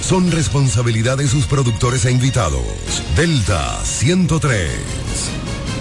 son responsabilidad de sus productores e invitados. Delta 103.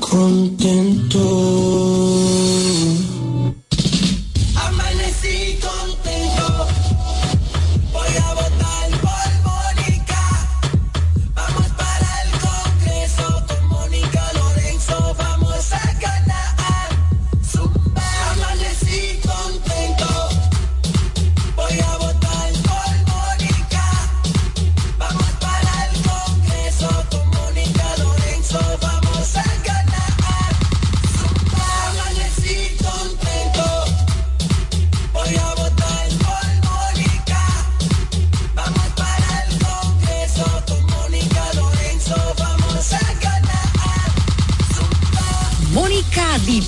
contento.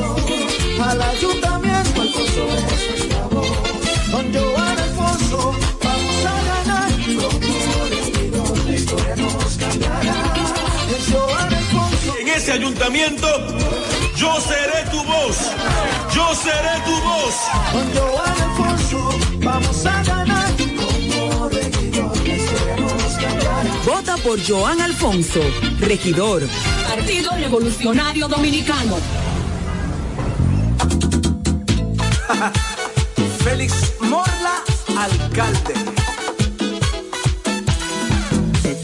Al ayuntamiento, Alfonso es nuestra voz. Con Joan Alfonso vamos a ganar. Como regidor, la historia nos cambiará. Es Joan Alfonso. en ese ayuntamiento, yo seré tu voz. Yo seré tu voz. Con Joan Alfonso vamos a ganar. Como regidor, la historia nos cambiará. Vota por Joan Alfonso, regidor. Partido Revolucionario Dominicano. Félix Morla, alcalde.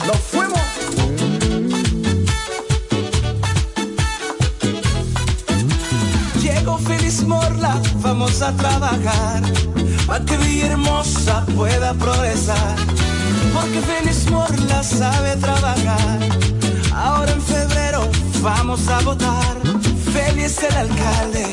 Nos fuimos. Llegó Félix Morla, vamos a trabajar para que Villahermosa pueda progresar. Porque Félix Morla sabe trabajar. Ahora en febrero vamos a votar. Félix el alcalde,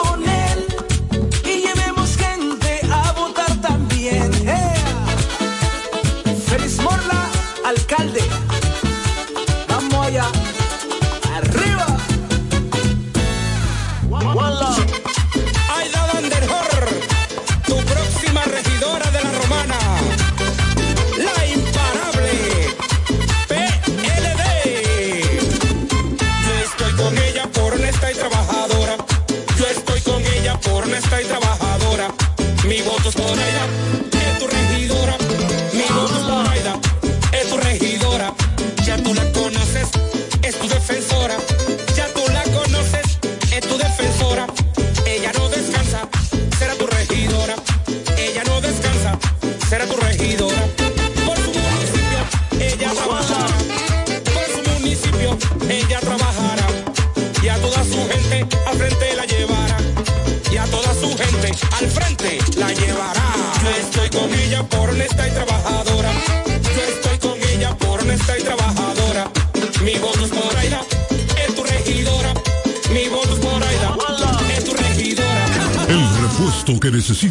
suis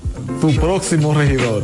tu próximo regidor.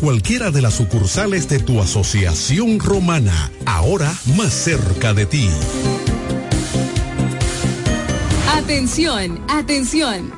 cualquiera de las sucursales de tu asociación romana, ahora más cerca de ti. Atención, atención.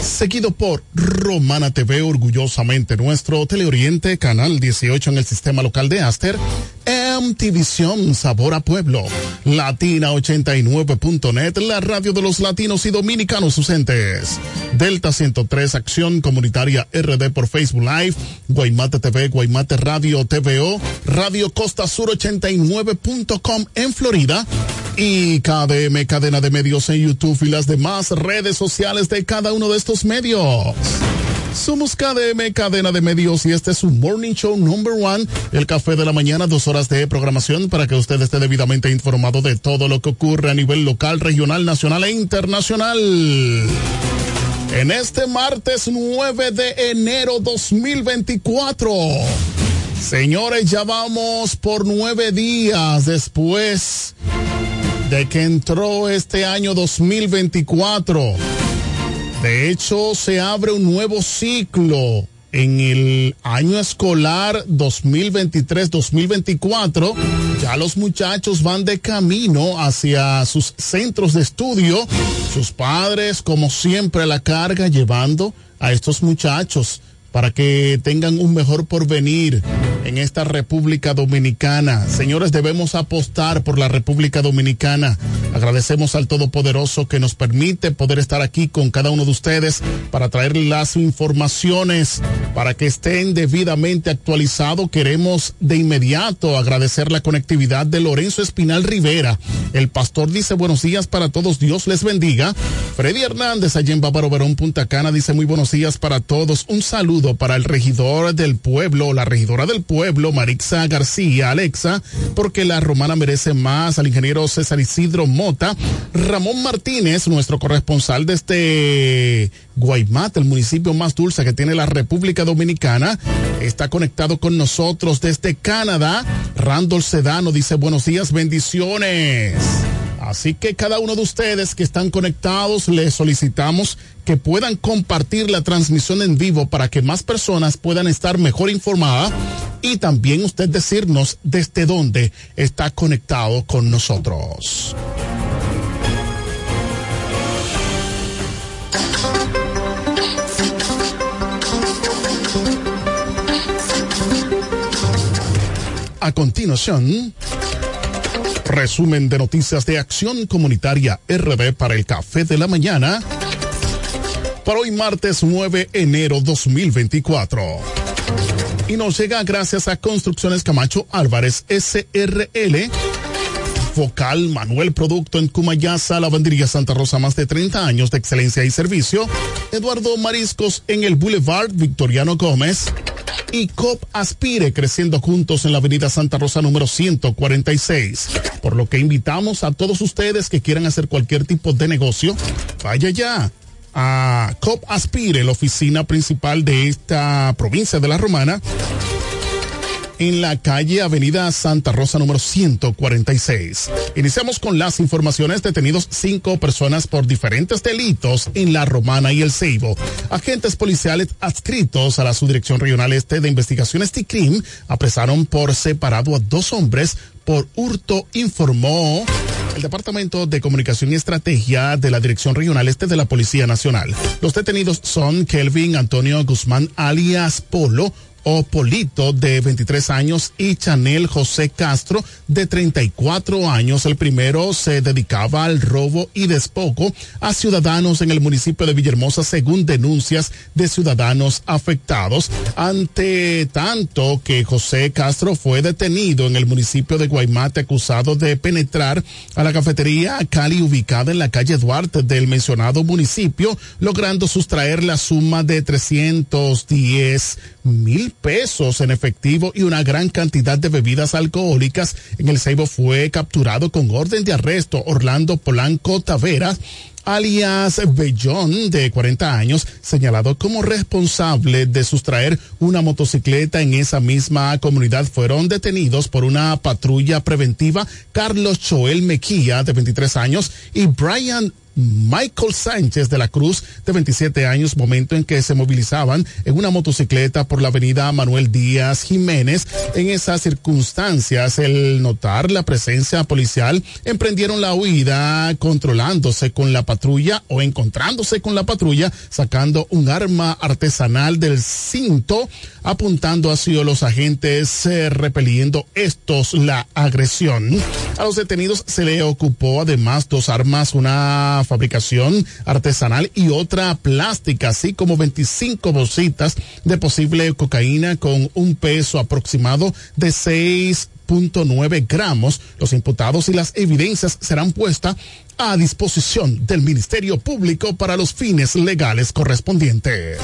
seguido por Romana TV, orgullosamente nuestro Teleoriente, Canal 18 en el sistema local de Aster, MTVision Sabor a Pueblo, Latina89.net, la radio de los latinos y dominicanos ausentes, Delta 103 Acción Comunitaria RD por Facebook Live, Guaymate TV, Guaymate Radio TVO, Radio Costa Sur 89.com en Florida, y KDM, cadena de medios en YouTube y las demás redes sociales de cada uno de estos medios. Somos KDM, cadena de medios, y este es un Morning Show Number One, el café de la mañana, dos horas de programación para que usted esté debidamente informado de todo lo que ocurre a nivel local, regional, nacional e internacional. En este martes 9 de enero 2024. Señores, ya vamos por nueve días después de que entró este año 2024. De hecho, se abre un nuevo ciclo en el año escolar 2023-2024. Ya los muchachos van de camino hacia sus centros de estudio. Sus padres, como siempre, a la carga llevando a estos muchachos para que tengan un mejor porvenir en esta República Dominicana. Señores, debemos apostar por la República Dominicana. Agradecemos al Todopoderoso que nos permite poder estar aquí con cada uno de ustedes para traer las informaciones para que estén debidamente actualizados. Queremos de inmediato agradecer la conectividad de Lorenzo Espinal Rivera. El pastor dice buenos días para todos, Dios les bendiga. Freddy Hernández allá en Bávaro Verón, Punta Cana, dice muy buenos días para todos. Un saludo para el regidor del pueblo, la regidora del pueblo, Marixa García, Alexa, porque la romana merece más, al ingeniero César Isidro Mota, Ramón Martínez, nuestro corresponsal desde Guaymat, el municipio más dulce que tiene la República Dominicana, está conectado con nosotros desde Canadá. Randall Sedano dice buenos días, bendiciones. Así que cada uno de ustedes que están conectados, les solicitamos que puedan compartir la transmisión en vivo para que más personas puedan estar mejor informadas y también usted decirnos desde dónde está conectado con nosotros. A continuación, resumen de noticias de Acción Comunitaria RD para el Café de la Mañana. Para hoy martes 9 de enero 2024. Y nos llega gracias a Construcciones Camacho Álvarez SRL. Vocal Manuel Producto en Cumayasa, Lavandería Santa Rosa, más de 30 años de excelencia y servicio. Eduardo Mariscos en el Boulevard Victoriano Gómez y COP Aspire creciendo juntos en la avenida Santa Rosa número 146. Por lo que invitamos a todos ustedes que quieran hacer cualquier tipo de negocio, vaya ya a COP Aspire, la oficina principal de esta provincia de la Romana en la calle Avenida Santa Rosa número 146. Iniciamos con las informaciones detenidos cinco personas por diferentes delitos en La Romana y El Ceibo. Agentes policiales adscritos a la Subdirección Regional Este de Investigaciones TICRIM apresaron por separado a dos hombres por hurto, informó el Departamento de Comunicación y Estrategia de la Dirección Regional Este de la Policía Nacional. Los detenidos son Kelvin Antonio Guzmán alias Polo, o Polito de 23 años y Chanel José Castro de 34 años. El primero se dedicaba al robo y despojo a ciudadanos en el municipio de Villahermosa según denuncias de ciudadanos afectados. Ante tanto que José Castro fue detenido en el municipio de Guaymate acusado de penetrar a la cafetería Cali ubicada en la calle Duarte del mencionado municipio, logrando sustraer la suma de 310 mil pesos en efectivo y una gran cantidad de bebidas alcohólicas. En el Ceibo fue capturado con orden de arresto Orlando Polanco Taveras alias Bellón, de 40 años, señalado como responsable de sustraer una motocicleta en esa misma comunidad. Fueron detenidos por una patrulla preventiva Carlos Choel Mequía, de 23 años, y Brian Michael Sánchez de la Cruz, de 27 años, momento en que se movilizaban en una motocicleta por la avenida Manuel Díaz Jiménez. En esas circunstancias, el notar la presencia policial, emprendieron la huida controlándose con la patrulla o encontrándose con la patrulla, sacando un arma artesanal del cinto, apuntando hacia los agentes, eh, repeliendo estos la agresión. A los detenidos se le ocupó además dos armas, una fabricación artesanal y otra plástica, así como 25 bolsitas de posible cocaína con un peso aproximado de 6.9 gramos. Los imputados y las evidencias serán puestas a disposición del Ministerio Público para los fines legales correspondientes.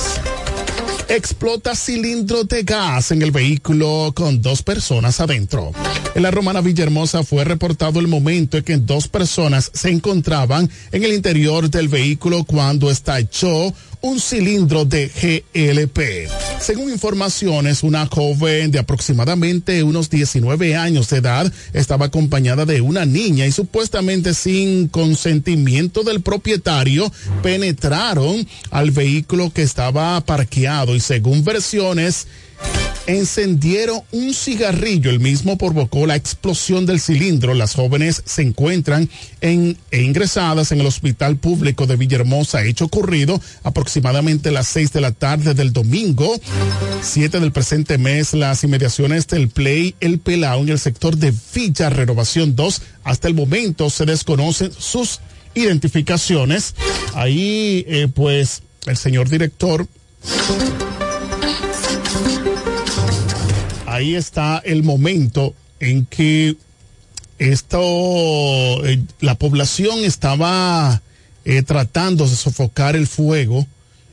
Explota cilindro de gas en el vehículo con dos personas adentro. En la Romana Villahermosa fue reportado el momento en que dos personas se encontraban en el interior del vehículo cuando estalló un cilindro de GLP. Según informaciones, una joven de aproximadamente unos 19 años de edad estaba acompañada de una niña y supuestamente sin consentimiento del propietario penetraron al vehículo que estaba parqueado y según versiones encendieron un cigarrillo. El mismo provocó la explosión del cilindro. Las jóvenes se encuentran en, e ingresadas en el hospital público de Villahermosa. Hecho ocurrido aproximadamente las seis de la tarde del domingo, 7 del presente mes, las inmediaciones del Play El Pelao en el sector de Villa Renovación 2. Hasta el momento se desconocen sus identificaciones. Ahí, eh, pues, el señor director ahí está el momento en que esto, eh, la población estaba eh, tratando de sofocar el fuego.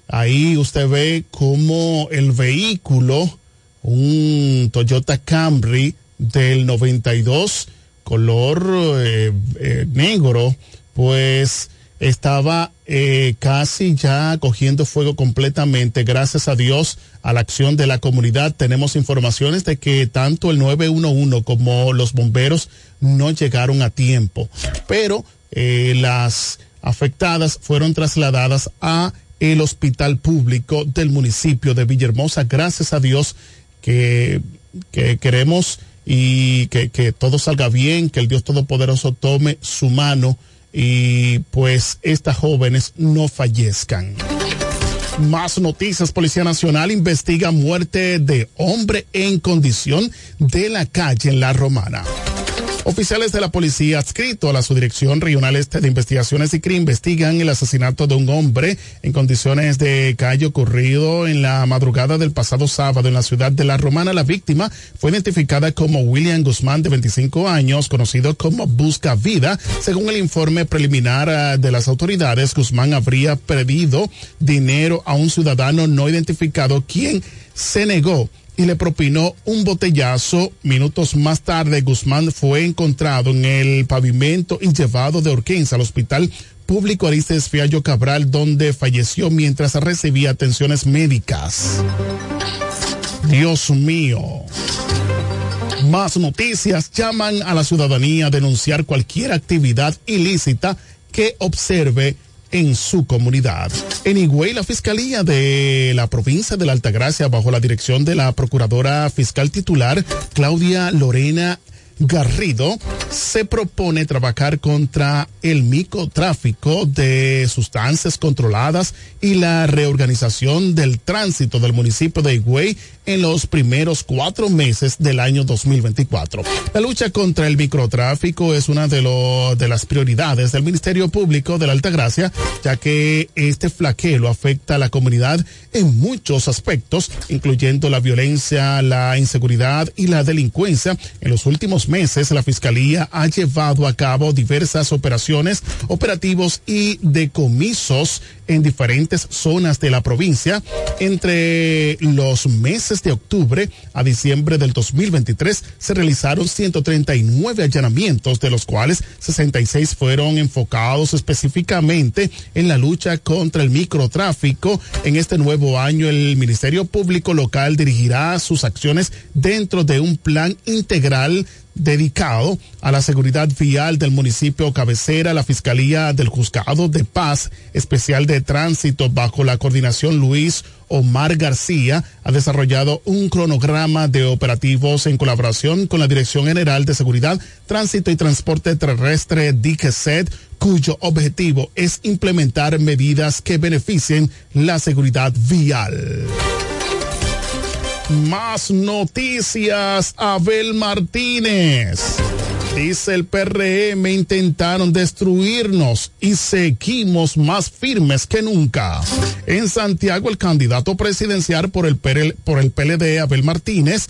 Ahí usted ve como el vehículo, un Toyota Camry del 92, color eh, negro, pues estaba casi ya cogiendo fuego completamente, gracias a Dios a la acción de la comunidad. Tenemos informaciones de que tanto el 911 como los bomberos no llegaron a tiempo, pero eh, las afectadas fueron trasladadas a el hospital público del municipio de Villahermosa. Gracias a Dios que, que queremos y que, que todo salga bien, que el Dios Todopoderoso tome su mano y pues estas jóvenes no fallezcan. Más noticias. Policía Nacional investiga muerte de hombre en condición de la calle en La Romana. Oficiales de la policía adscrito a la Subdirección Regional Este de Investigaciones y CRI investigan el asesinato de un hombre en condiciones de calle ocurrido en la madrugada del pasado sábado en la ciudad de La Romana. La víctima fue identificada como William Guzmán de 25 años, conocido como Busca Vida. Según el informe preliminar ah, de las autoridades, Guzmán habría pedido dinero a un ciudadano no identificado quien se negó y le propinó un botellazo. Minutos más tarde, Guzmán fue encontrado en el pavimento y llevado de urgencia al hospital público Aristes Fiallo Cabral, donde falleció mientras recibía atenciones médicas. Dios mío. Más noticias llaman a la ciudadanía a denunciar cualquier actividad ilícita que observe en su comunidad. En Higüey, la Fiscalía de la provincia de la Altagracia, bajo la dirección de la Procuradora Fiscal Titular, Claudia Lorena Garrido se propone trabajar contra el microtráfico de sustancias controladas y la reorganización del tránsito del municipio de Higüey en los primeros cuatro meses del año 2024. La lucha contra el microtráfico es una de, lo, de las prioridades del Ministerio Público de la Altagracia, ya que este flaquelo afecta a la comunidad en muchos aspectos, incluyendo la violencia, la inseguridad y la delincuencia. En los últimos meses, la Fiscalía ha llevado a cabo diversas operaciones, operativos y decomisos en diferentes zonas de la provincia entre los meses de octubre a diciembre del 2023 se realizaron 139 allanamientos, de los cuales 66 fueron enfocados específicamente en la lucha contra el microtráfico. En este nuevo año, el Ministerio Público Local dirigirá sus acciones dentro de un plan integral dedicado a la seguridad vial del municipio cabecera, la Fiscalía del Juzgado de Paz Especial de Tránsito bajo la coordinación Luis Omar García ha desarrollado un cronograma de operativos en colaboración con la Dirección General de Seguridad, Tránsito y Transporte Terrestre DICESET, cuyo objetivo es implementar medidas que beneficien la seguridad vial. Más noticias, Abel Martínez. Dice el PRM, intentaron destruirnos y seguimos más firmes que nunca. En Santiago, el candidato presidencial por el, por el PLD, Abel Martínez,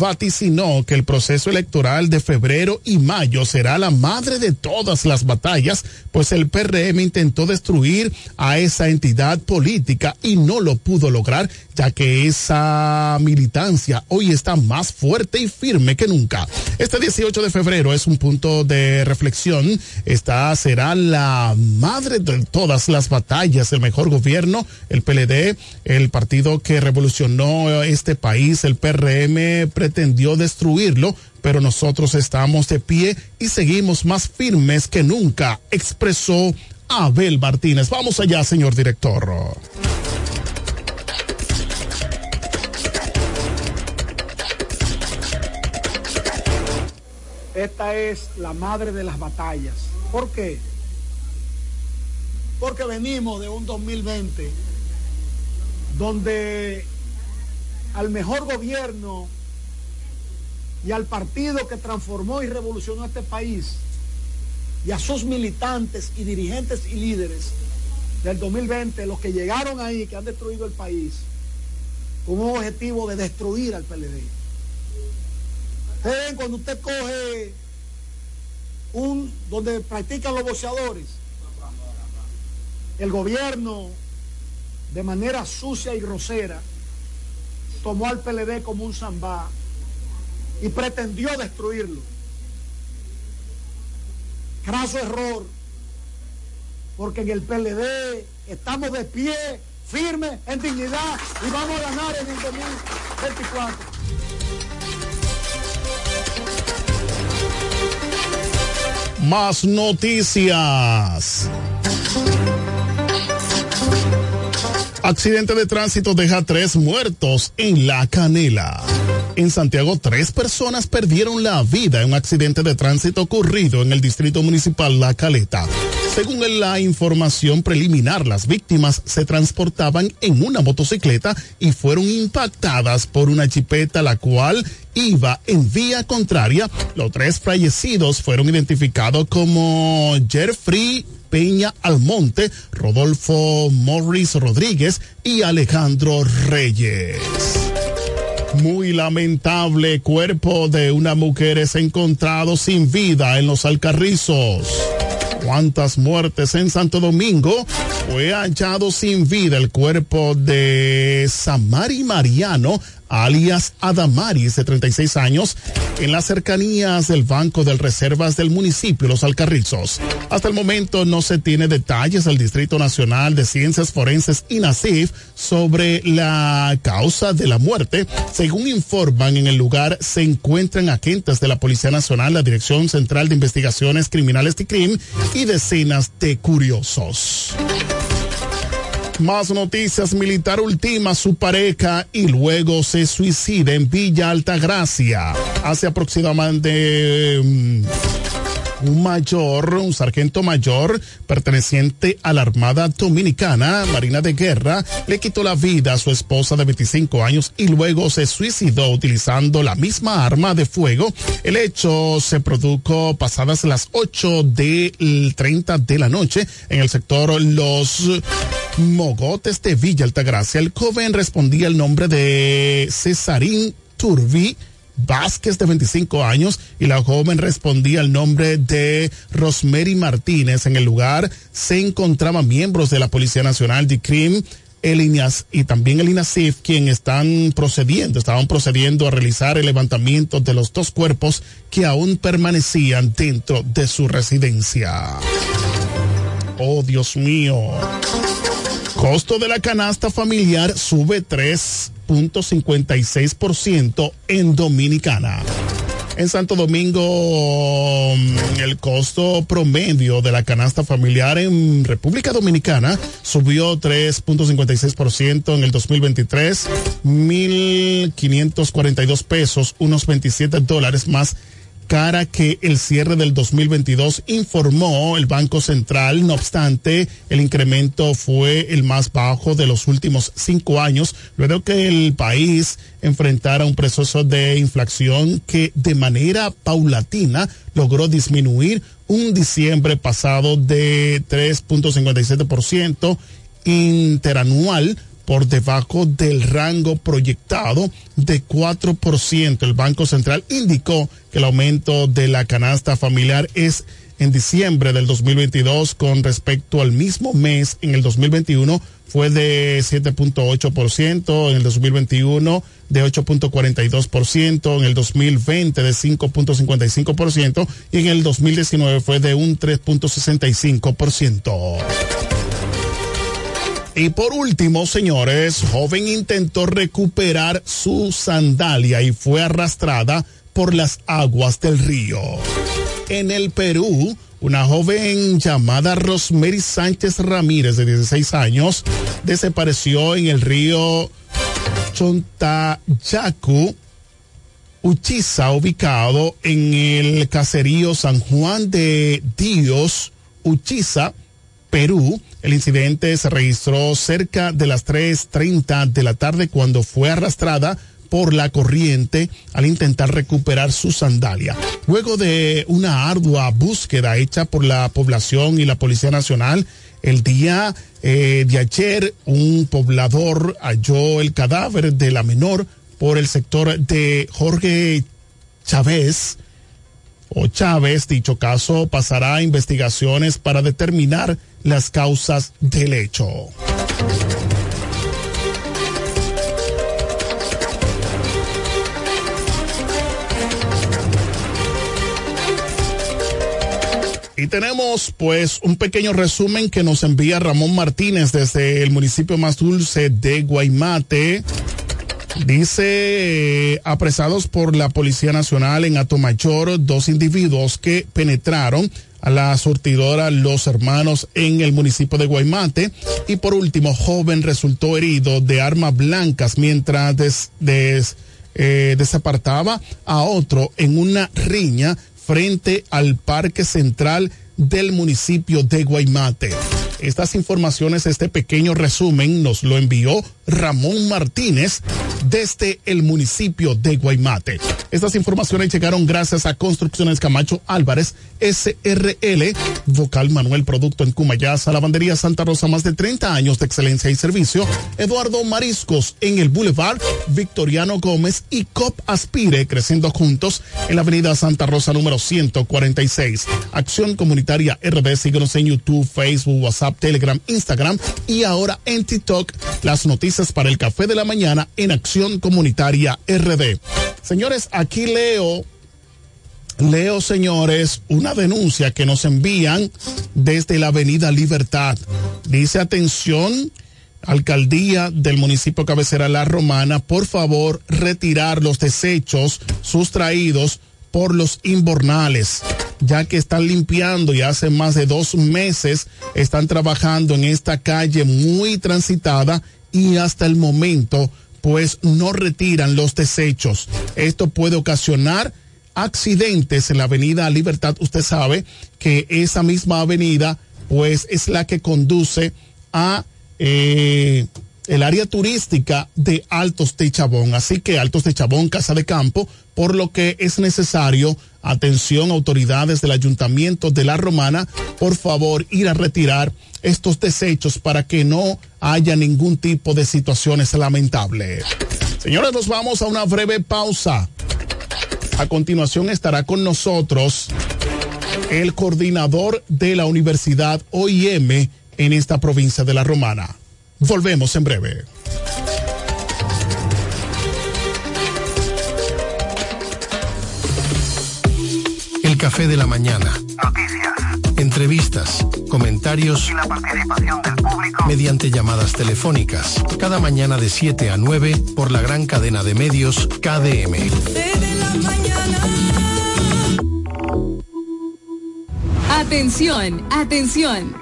vaticinó que el proceso electoral de febrero y mayo será la madre de todas las batallas, pues el PRM intentó destruir a esa entidad política y no lo pudo lograr, ya que esa militancia hoy está más fuerte y firme que nunca. Este 18 de febrero es un punto de reflexión. Esta será la madre de todas las batallas, el mejor gobierno, el PLD, el partido que revolucionó este país, el PRM pretendió destruirlo, pero nosotros estamos de pie y seguimos más firmes que nunca, expresó Abel Martínez. Vamos allá, señor director. Esta es la madre de las batallas. ¿Por qué? Porque venimos de un 2020 donde al mejor gobierno y al partido que transformó y revolucionó este país y a sus militantes y dirigentes y líderes del 2020, los que llegaron ahí, que han destruido el país, con un objetivo de destruir al PLD. Ustedes ven cuando usted coge un donde practican los boxeadores, el gobierno de manera sucia y grosera tomó al PLD como un zambá y pretendió destruirlo. Craso error, porque en el PLD estamos de pie, firme, en dignidad y vamos a ganar en el 2024. Más noticias. Accidente de tránsito deja tres muertos en La Canela. En Santiago, tres personas perdieron la vida en un accidente de tránsito ocurrido en el distrito municipal La Caleta. Según la información preliminar, las víctimas se transportaban en una motocicleta y fueron impactadas por una chipeta la cual iba en vía contraria. Los tres fallecidos fueron identificados como Jeffrey Peña Almonte, Rodolfo Morris Rodríguez y Alejandro Reyes. Muy lamentable cuerpo de una mujer es encontrado sin vida en los Alcarrizos. ¿Cuántas muertes en Santo Domingo? Fue hallado sin vida el cuerpo de Samari Mariano, alias Adamaris, de 36 años, en las cercanías del Banco de Reservas del municipio Los Alcarrizos. Hasta el momento no se tiene detalles del Distrito Nacional de Ciencias Forenses INACIF sobre la causa de la muerte. Según informan, en el lugar se encuentran agentes de la Policía Nacional, la Dirección Central de Investigaciones Criminales TICRIM y decenas de curiosos. Más noticias. Militar ultima su pareja y luego se suicida en Villa Altagracia. Hace aproximadamente um, un mayor, un sargento mayor perteneciente a la Armada Dominicana, Marina de Guerra, le quitó la vida a su esposa de 25 años y luego se suicidó utilizando la misma arma de fuego. El hecho se produjo pasadas las 8 del 30 de la noche en el sector Los Mogotes de Villa Altagracia. El joven respondía el nombre de Cesarín Turbi Vázquez de 25 años y la joven respondía el nombre de Rosemary Martínez. En el lugar se encontraban miembros de la Policía Nacional de CRIM, el INAS y también el INASIF, quien están procediendo, estaban procediendo a realizar el levantamiento de los dos cuerpos que aún permanecían dentro de su residencia. Oh, Dios mío. Costo de la canasta familiar sube 3.56% en Dominicana. En Santo Domingo, el costo promedio de la canasta familiar en República Dominicana subió 3.56% en el 2023, 1.542 pesos, unos 27 dólares más cara que el cierre del 2022 informó el Banco Central. No obstante, el incremento fue el más bajo de los últimos cinco años, luego que el país enfrentara un proceso de inflación que de manera paulatina logró disminuir un diciembre pasado de 3.57% interanual por debajo del rango proyectado de 4%. El Banco Central indicó que el aumento de la canasta familiar es en diciembre del 2022 con respecto al mismo mes en el 2021 fue de 7.8%, en el 2021 de 8.42%, en el 2020 de 5.55% y en el 2019 fue de un 3.65%. Y por último, señores, joven intentó recuperar su sandalia y fue arrastrada por las aguas del río. En el Perú, una joven llamada Rosemary Sánchez Ramírez, de 16 años, desapareció en el río Chontayacu, Uchiza, ubicado en el caserío San Juan de Dios, Uchiza, Perú. El incidente se registró cerca de las 3.30 de la tarde cuando fue arrastrada por la corriente al intentar recuperar su sandalia. Luego de una ardua búsqueda hecha por la población y la Policía Nacional, el día eh, de ayer un poblador halló el cadáver de la menor por el sector de Jorge Chávez o Chávez. Dicho caso pasará a investigaciones para determinar las causas del hecho. Y tenemos pues un pequeño resumen que nos envía Ramón Martínez desde el municipio más dulce de Guaymate. Dice, eh, apresados por la Policía Nacional en Atomayor, dos individuos que penetraron a la surtidora Los Hermanos en el municipio de Guaymate. Y por último, joven resultó herido de armas blancas mientras des, des, eh, desapartaba a otro en una riña frente al Parque Central del municipio de Guaymate. Estas informaciones, este pequeño resumen, nos lo envió Ramón Martínez desde el municipio de Guaymate. Estas informaciones llegaron gracias a Construcciones Camacho Álvarez, SRL, Vocal Manuel Producto en Cumayasa, Lavandería Santa Rosa, más de 30 años de excelencia y servicio, Eduardo Mariscos en el Boulevard, Victoriano Gómez y COP Aspire, creciendo juntos en la Avenida Santa Rosa número 146. Acción Comunitaria RD, síguenos en YouTube, Facebook, WhatsApp, Telegram, Instagram y ahora en TikTok. Las noticias para el café de la mañana en Acción Comunitaria RD. Señores, aquí leo, leo señores, una denuncia que nos envían desde la Avenida Libertad. Dice atención. Alcaldía del municipio cabecera La Romana, por favor, retirar los desechos sustraídos por los inbornales, ya que están limpiando y hace más de dos meses están trabajando en esta calle muy transitada y hasta el momento pues no retiran los desechos. Esto puede ocasionar accidentes en la avenida Libertad. Usted sabe que esa misma avenida pues es la que conduce a eh, el área turística de Altos de Chabón. Así que Altos de Chabón, Casa de Campo, por lo que es necesario, atención autoridades del Ayuntamiento de La Romana, por favor ir a retirar estos desechos para que no haya ningún tipo de situaciones lamentables. Señores, nos vamos a una breve pausa. A continuación estará con nosotros el coordinador de la Universidad OIM en esta provincia de La Romana. Volvemos en breve. El café de la mañana. Noticias. Entrevistas, comentarios y la participación del público mediante llamadas telefónicas. Cada mañana de 7 a 9 por la gran cadena de medios KDM. Atención, atención.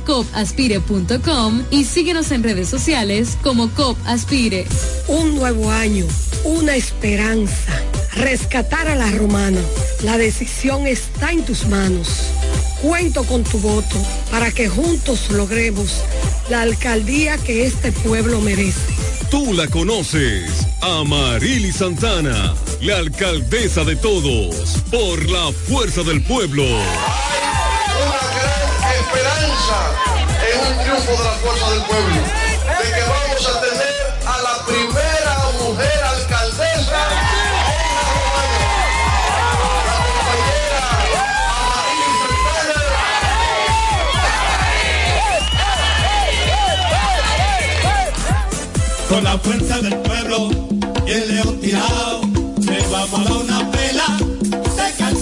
copaspire.com y síguenos en redes sociales como COP Aspire. Un nuevo año, una esperanza. Rescatar a la romana. La decisión está en tus manos. Cuento con tu voto para que juntos logremos la alcaldía que este pueblo merece. Tú la conoces, Amarili Santana, la alcaldesa de todos, por la fuerza del pueblo. Esperanza en un triunfo de la fuerza del pueblo, de que vamos a tener a la primera mujer alcaldesa. Con la fuerza del pueblo y el león tirado, le vamos a dar una pela.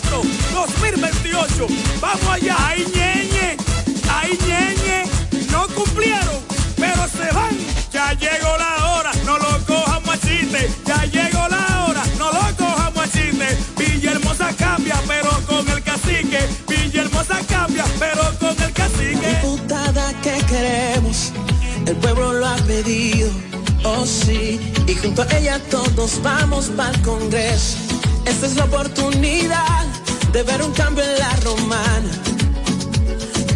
2028. Vamos allá, ay ñeñe, ay ñeñe, no cumplieron, pero se van. Ya llegó la hora, no lo cojan machiste. Ya llegó la hora, no lo cojan machiste. Villahermosa cambia, pero con el cacique. Villahermosa cambia, pero con el cacique. Diputada que queremos, el pueblo lo ha pedido, oh sí, y junto a ella todos vamos para el Congreso. Esta es la oportunidad de ver un cambio en la romana,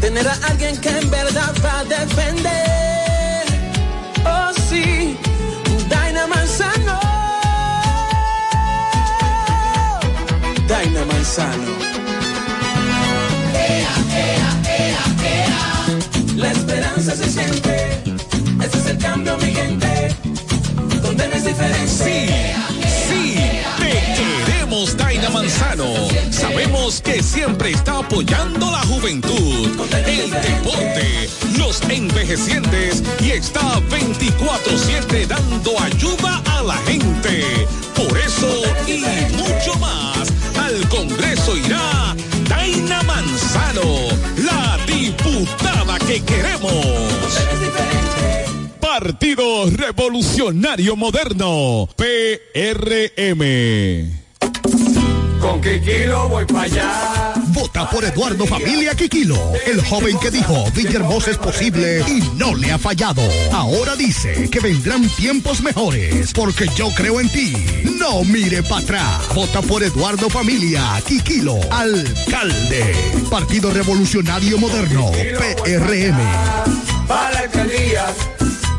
tener a alguien que en verdad va a defender, oh sí, Daina Manzano, Daina Manzano. La esperanza se siente. Ese es el cambio, mi gente. Donde no es diferente. Sí, Daina Manzano. Sabemos que siempre está apoyando la juventud, el deporte, los envejecientes y está 24-7 dando ayuda a la gente. Por eso y mucho más, al Congreso irá Daina Manzano, la diputada que queremos. Partido Revolucionario Moderno, PRM. Con Kikilo voy para allá. Vota por Eduardo Familia Quiquilo, el joven que dijo Villahermosa es posible y no le ha fallado. Ahora dice que vendrán tiempos mejores porque yo creo en ti. No mire para atrás. Vota por Eduardo Familia Quiquilo, alcalde. Partido Revolucionario Moderno, PRM. Para la alcaldía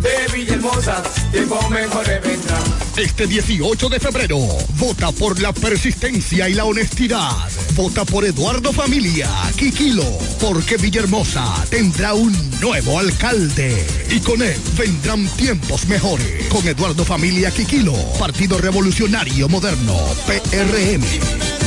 de Villahermosa, tiempo mejores vendrán. Este 18 de febrero, vota por la persistencia y la honestidad. Vota por Eduardo Familia, Quiquilo, porque Villahermosa tendrá un nuevo alcalde. Y con él vendrán tiempos mejores. Con Eduardo Familia, Quiquilo, Partido Revolucionario Moderno, PRM.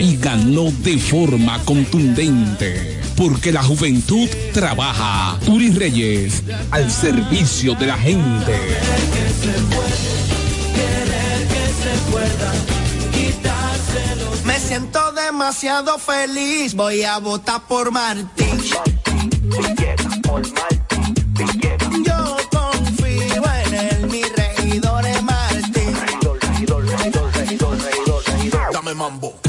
y ganó de forma contundente. Porque la juventud trabaja. Turi Reyes, al servicio de la gente. Me siento demasiado feliz, voy a votar por Martín. Yo confío en él, mi regidor es Martín. Dame mambo.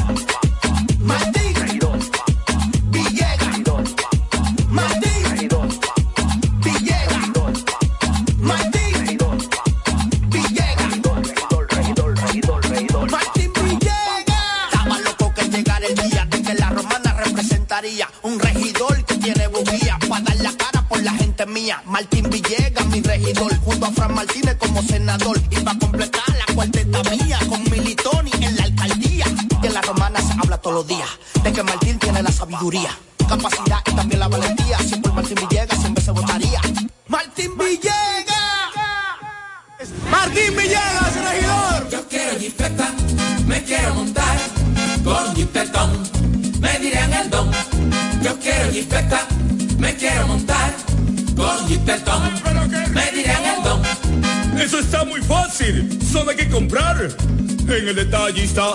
Martín Villegas, mi regidor, junto a Fran Martínez como senador. Y para completar la cuarteta mía con Militoni en la alcaldía. En la romana se habla todos los días de que Martín tiene la sabiduría, capacidad y también la valentía. Si por Martín Villegas siempre se votaría. Martín Villegas. Martín Villegas, regidor. Yo quiero jipeta, me quiero montar con jipetón, me dirán el don. Yo quiero jipeta, me quiero montar me dirán el don. Eso está muy fácil. Solo hay que comprar. En el detallista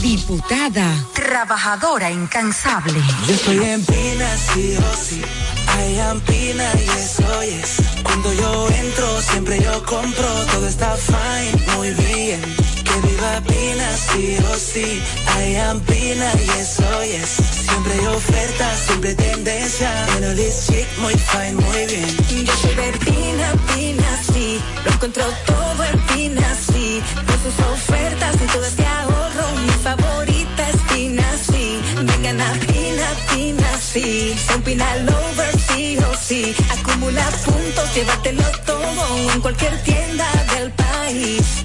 Diputada, trabajadora incansable. Yo estoy en Pina, sí o sí. I am Pina y eso es. Cuando yo entro, siempre yo compro. Todo está fine, muy bien. Que viva Pina, sí o sí. I am Pina y eso es. Siempre hay ofertas, siempre tendencia. En this chic, muy fine, muy bien. Yo soy de Pina, Pina, sí. Lo encuentro todo en Pina, sí. Con sus ofertas y todo este ahorro. Mi favorita es Pina, sí. Vengan a Pina, Pina, sí. Son Pina Lover, sí o sí. Acumula puntos, llévatelo todo en cualquier tienda del país.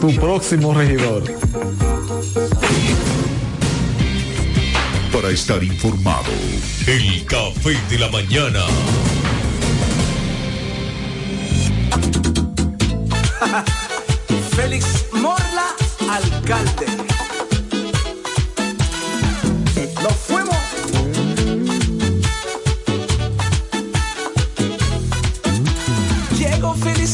tu próximo regidor. Para estar informado, el café de la mañana. Félix Morla, alcalde. Fuimos.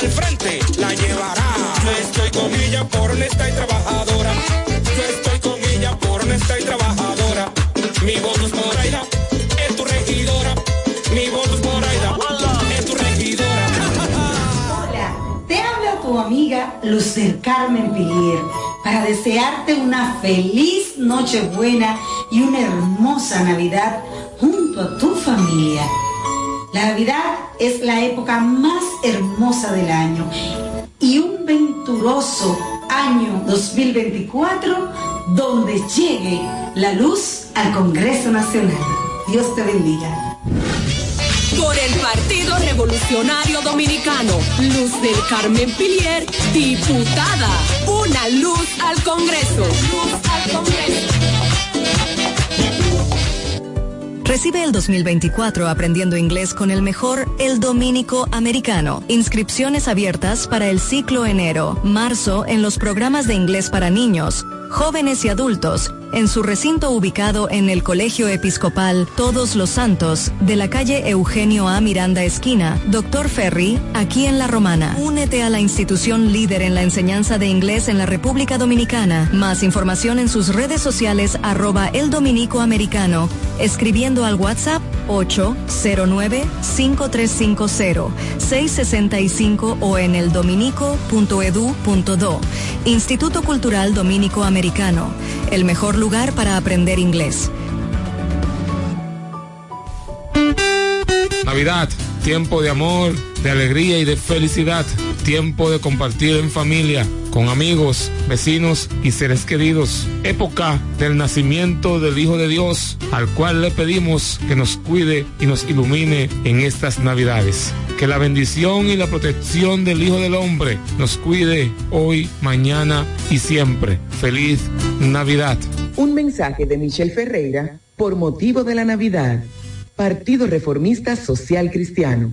al frente la llevará. Yo estoy con ella por honesta y trabajadora. Yo estoy con ella por honesta y trabajadora. Mi voto es por Aida, es tu regidora. Mi voto es por Aida, es tu regidora. Hola, te habla tu amiga Lucer Carmen Pilier para desearte una feliz Nochebuena y una hermosa Navidad junto a tu familia. La Navidad es la época más hermosa del año y un venturoso año 2024 donde llegue la luz al Congreso Nacional. Dios te bendiga. Por el Partido Revolucionario Dominicano, Luz del Carmen Pilier, diputada. Una luz al Congreso. Luz al Congreso. Recibe el 2024 aprendiendo inglés con el mejor El Dominico Americano. Inscripciones abiertas para el ciclo enero, marzo en los programas de inglés para niños, jóvenes y adultos en su recinto ubicado en el Colegio Episcopal Todos los Santos de la calle Eugenio A. Miranda Esquina, Doctor Ferry, aquí en La Romana. Únete a la institución líder en la enseñanza de inglés en la República Dominicana. Más información en sus redes sociales arroba el dominico americano, escribiendo al WhatsApp 809-5350-665 o en el dominico.edu.do. Instituto Cultural Dominico Americano, el mejor lugar para aprender inglés. Navidad, tiempo de amor, de alegría y de felicidad. Tiempo de compartir en familia, con amigos, vecinos y seres queridos. Época del nacimiento del Hijo de Dios, al cual le pedimos que nos cuide y nos ilumine en estas Navidades. Que la bendición y la protección del Hijo del Hombre nos cuide hoy, mañana y siempre. Feliz Navidad. Un mensaje de Michelle Ferreira por motivo de la Navidad. Partido Reformista Social Cristiano.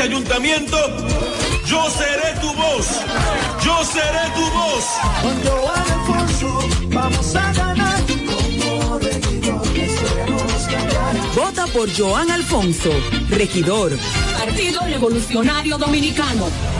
ese ayuntamiento yo seré tu voz. Yo seré tu voz. Con Joan Alfonso vamos a ganar. Como regidor. Vota por Joan Alfonso, regidor. Partido Revolucionario Dominicano.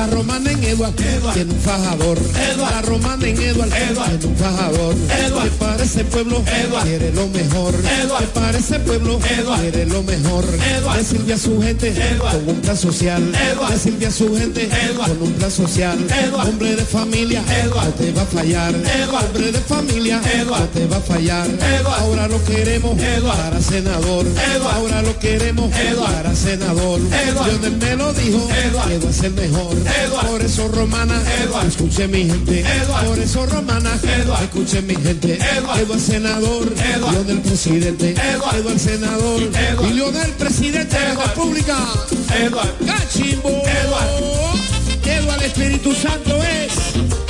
La romana en Eduard, tiene un fajador. La romana en Eduard, tiene un fajador. Que para ese pueblo quiere lo mejor. Que para ese pueblo quiere lo mejor. Decirle a su gente con un plan social. Decirle a su gente con un plan social. Hombre de familia, no te va a fallar. Hombre de familia, no te va a fallar. Ahora lo queremos para senador. Ahora lo queremos para senador. Lionel me lo dijo, que va a ser mejor. Por eso romana, escuche mi gente. Por eso romana, escuche mi gente. Eduardo senador, Eduardo del presidente. Eduardo el senador, y Leo del presidente de la República. Eduardo. Cachimbo. Eduardo. Eduardo Espíritu Santo es.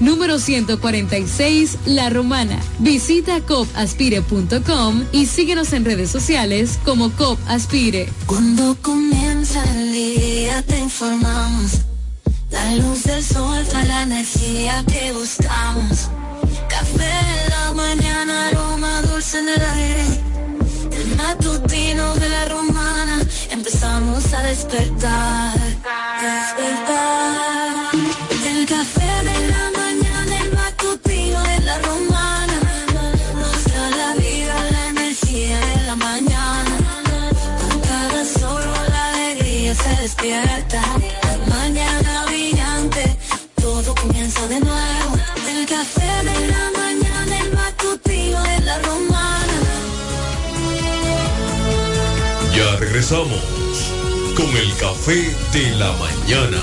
número 146, La Romana. Visita copaspire.com y síguenos en redes sociales como COP Aspire. Cuando comienza el día te informamos. La luz del sol trae la energía que buscamos. Café en la mañana, aroma dulce en el aire. El matutino de la romana, empezamos a despertar. Despertar. Regresamos con el café de la mañana.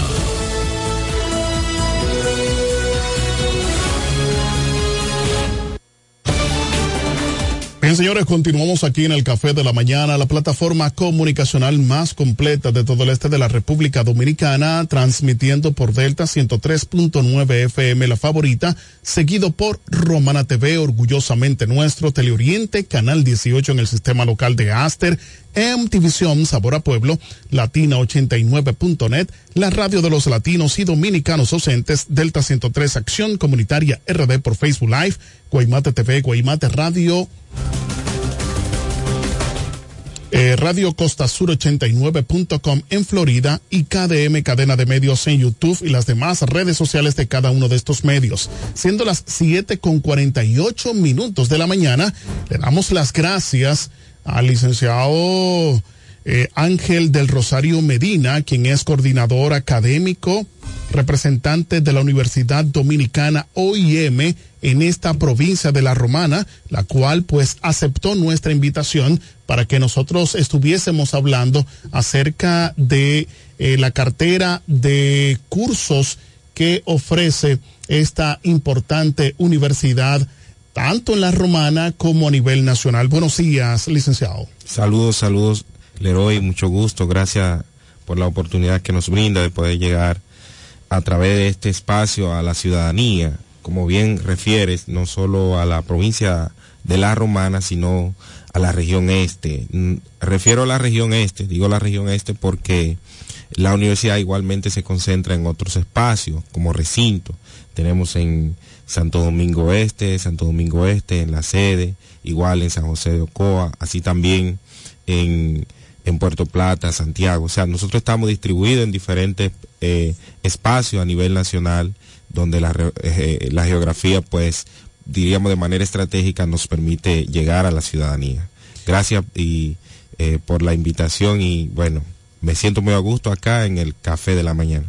Bien, señores, continuamos aquí en el Café de la Mañana, la plataforma comunicacional más completa de todo el este de la República Dominicana, transmitiendo por Delta 103.9 FM, la favorita, seguido por Romana TV, orgullosamente nuestro, Teleoriente, Canal 18 en el sistema local de Aster, MTVision, Sabor a Pueblo, Latina89.net, la radio de los latinos y dominicanos docentes, Delta 103 Acción Comunitaria RD por Facebook Live, Guaymate TV, Guaymate Radio, eh, Radio Costa Sur 89.com en Florida y KDM Cadena de Medios en YouTube y las demás redes sociales de cada uno de estos medios. Siendo las 7 con 48 minutos de la mañana, le damos las gracias al licenciado eh, Ángel del Rosario Medina, quien es coordinador académico, representante de la Universidad Dominicana OIM en esta provincia de La Romana, la cual pues aceptó nuestra invitación para que nosotros estuviésemos hablando acerca de eh, la cartera de cursos que ofrece esta importante universidad tanto en la romana como a nivel nacional. Buenos días, licenciado. Saludos, saludos. Leroy, mucho gusto. Gracias por la oportunidad que nos brinda de poder llegar a través de este espacio a la ciudadanía. Como bien refieres, no solo a la provincia de La Romana, sino a la región este. Mm, Refiero a la región este, digo la región este porque la universidad igualmente se concentra en otros espacios, como recinto. Tenemos en Santo Domingo Este, Santo Domingo Este, en la sede, igual en San José de Ocoa, así también en, en Puerto Plata, Santiago. O sea, nosotros estamos distribuidos en diferentes eh, espacios a nivel nacional, donde la, re- eh, la geografía, pues, diríamos de manera estratégica, nos permite llegar a la ciudadanía. Gracias y eh, por la invitación y bueno, me siento muy a gusto acá en el café de la mañana.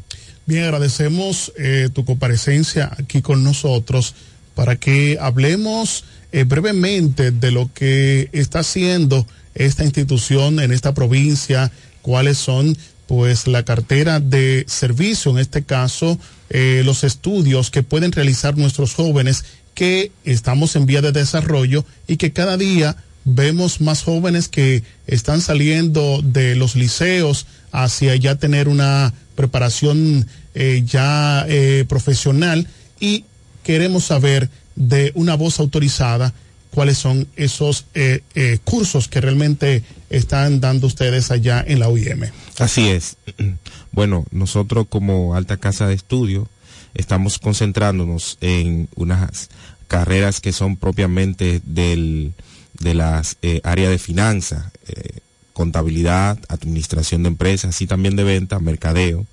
Bien, agradecemos eh, tu comparecencia aquí con nosotros para que hablemos eh, brevemente de lo que está haciendo esta institución en esta provincia, cuáles son pues la cartera de servicio, en este caso, eh, los estudios que pueden realizar nuestros jóvenes que estamos en vía de desarrollo y que cada día vemos más jóvenes que están saliendo de los liceos hacia ya tener una preparación eh, ya eh, profesional y queremos saber de una voz autorizada cuáles son esos eh, cursos que realmente están dando ustedes allá en la UIM. Así es. Bueno, nosotros como alta casa de estudio estamos concentrándonos en unas carreras que son propiamente del, de las áreas de finanzas, contabilidad, administración de empresas, y también de venta, mercadeo,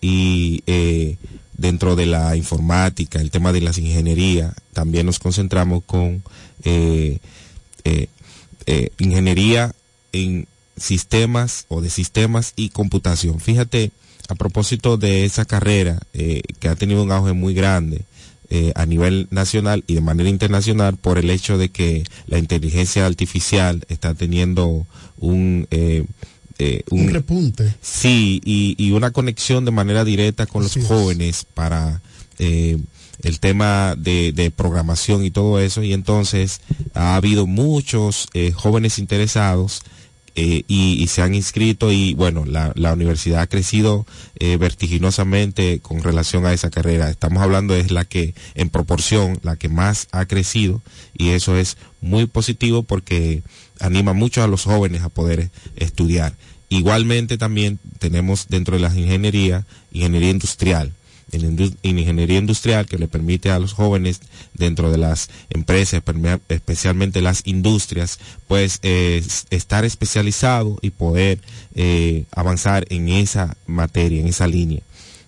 y eh, dentro de la informática, el tema de las ingenierías, también nos concentramos con eh, eh, eh, ingeniería en sistemas o de sistemas y computación. Fíjate, a propósito de esa carrera que ha tenido un auge muy grande eh, a nivel nacional y de manera internacional por el hecho de que la inteligencia artificial está teniendo un... eh, eh, Un repunte. Sí, y, y una conexión de manera directa con los jóvenes para eh, el tema de, de programación y todo eso. Y entonces ha habido muchos eh, jóvenes interesados eh, y, se han inscrito y bueno, la, la universidad ha crecido eh, vertiginosamente con relación a esa carrera. Estamos hablando es la que en proporción, la que más ha crecido y eso es muy positivo porque anima mucho a los jóvenes a poder estudiar. Igualmente también tenemos dentro de las ingenierías, ingeniería industrial. En, ingeniería industrial que le permite a los jóvenes dentro de las empresas, especialmente las industrias, pues eh, estar especializado y poder eh, avanzar en esa materia, en esa línea.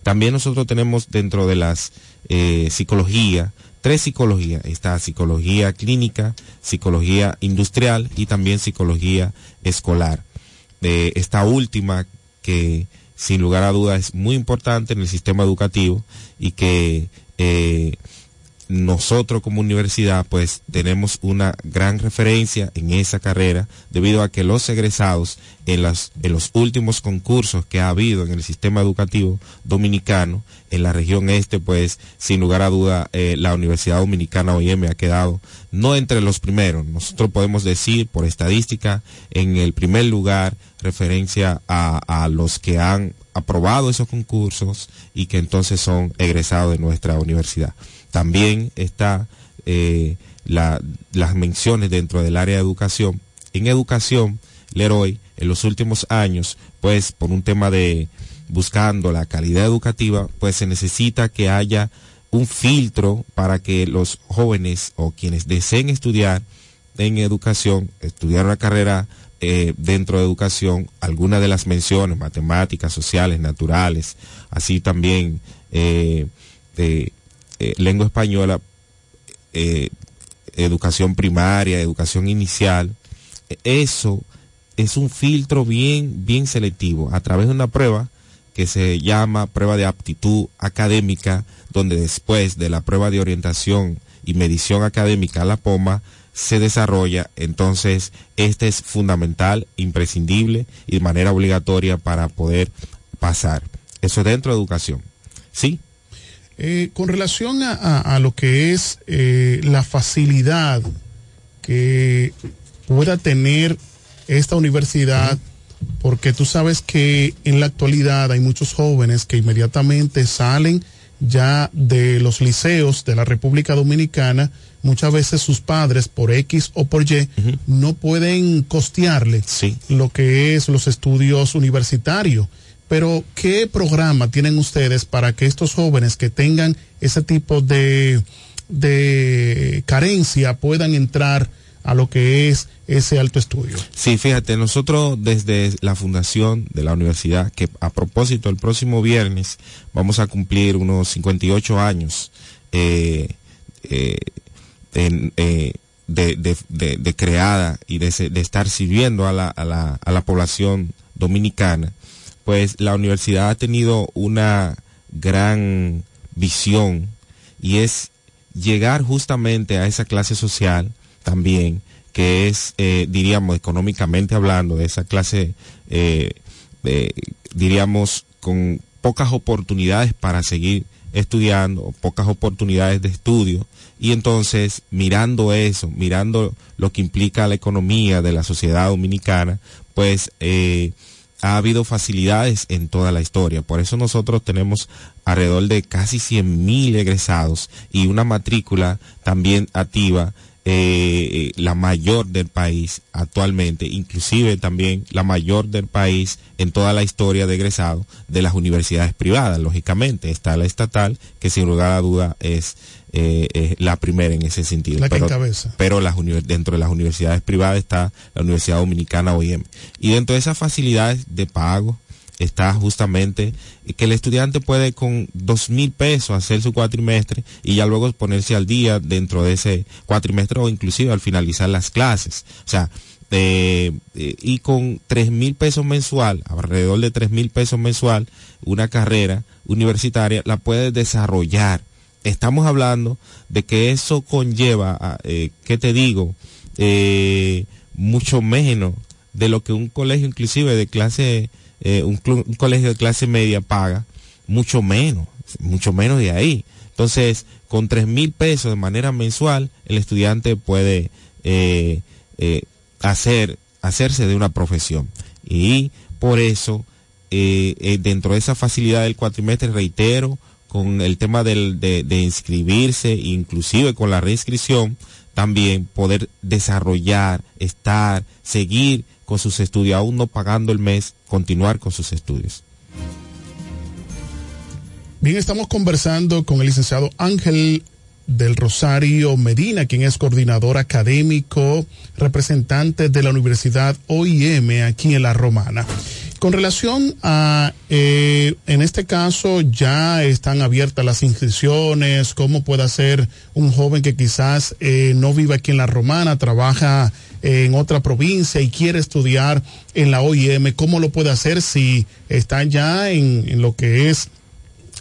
También nosotros tenemos dentro de las eh, psicología, tres psicologías. Está psicología clínica, psicología industrial y también psicología escolar. Eh, esta última que sin lugar a dudas es muy importante en el sistema educativo y que eh, nosotros como universidad pues tenemos una gran referencia en esa carrera debido a que los egresados en, las, en los últimos concursos que ha habido en el sistema educativo dominicano en la región este pues sin lugar a duda eh, la Universidad Dominicana OIM ha quedado no entre los primeros. Nosotros podemos decir por estadística en el primer lugar referencia a, a los que han aprobado esos concursos y que entonces son egresados de nuestra universidad también está eh, la- las menciones dentro del área de educación. En educación, Leroy, en los últimos años, pues por un tema de buscando la calidad educativa, pues se necesita que haya un filtro para que los jóvenes o quienes deseen estudiar en educación, estudiar una carrera eh, dentro de educación, algunas de las menciones, matemáticas, sociales, naturales, así también eh, eh, lengua española, eh, educación primaria, educación inicial, eh, eso es un filtro bien, bien selectivo a través de una prueba que se llama prueba de aptitud académica, donde después de la prueba de orientación y medición académica, la POMA, se desarrolla, entonces este es fundamental, imprescindible y de manera obligatoria para poder pasar. Eso es dentro de educación. ¿Sí? Eh, con relación a, a- a lo que es eh, la facilidad que pueda tener esta universidad porque tú sabes que en la actualidad hay muchos jóvenes que inmediatamente salen ya de los liceos de la República Dominicana, muchas veces sus padres por X o por Y no pueden costearle lo que es los estudios universitarios. Pero, ¿qué programa tienen ustedes para que estos jóvenes que tengan ese tipo de, de carencia puedan entrar a lo que es ese alto estudio? Sí, fíjate, nosotros desde la fundación de la universidad, que a propósito el próximo viernes vamos a cumplir unos 58 años eh, eh, eh, de, creada y de, estar sirviendo a la, a, la, a la población dominicana, pues la universidad ha tenido una gran visión y es llegar justamente a esa clase social también que es, eh, diríamos, económicamente hablando, de esa clase, eh, diríamos, con pocas oportunidades para seguir estudiando, pocas oportunidades de estudio, y entonces mirando eso, mirando lo que implica la economía de la sociedad dominicana, pues eh, ha habido facilidades en toda la historia. Por eso nosotros tenemos alrededor de casi 100.000 egresados y una matrícula también activa eh, la mayor del país actualmente, inclusive también la mayor del país en toda la historia de egresado de las universidades privadas. Lógicamente está la estatal, que sin lugar a duda es, eh, la primera en ese sentido. La pero, pero las dentro de las universidades privadas está la Universidad Dominicana OIM. Y dentro de esas facilidades de pago, está justamente que el estudiante puede con dos mil pesos hacer su cuatrimestre y ya luego ponerse al día dentro de ese cuatrimestre o inclusive al finalizar las clases. O sea, eh, eh, y con tres mil pesos mensual, alrededor de tres mil pesos mensual, una carrera universitaria la puede desarrollar. Estamos hablando de que eso conlleva, eh, ¿qué te digo? Eh, mucho menos de lo que un colegio inclusive de clase eh, un, colegio de clase media paga mucho menos, mucho menos de ahí. Entonces, con tres mil pesos de manera mensual, el estudiante puede eh, eh, hacer, hacerse de una profesión. Y por eso, dentro de esa facilidad del cuatrimestre, reitero, con el tema del, de, de inscribirse, inclusive con la reinscripción, también poder desarrollar, estar, seguir con sus estudios, aún no pagando el mes, continuar con sus estudios. Bien, estamos conversando con el licenciado Ángel del Rosario Medina, quien es coordinador académico, representante de la Universidad OIM aquí en La Romana. Con relación a, eh, en este caso, ya están abiertas las inscripciones, cómo puede hacer un joven que quizás eh, no vive aquí en La Romana, trabaja en otra provincia y quiere estudiar en la OIM, ¿cómo lo puede hacer si está ya en, lo que es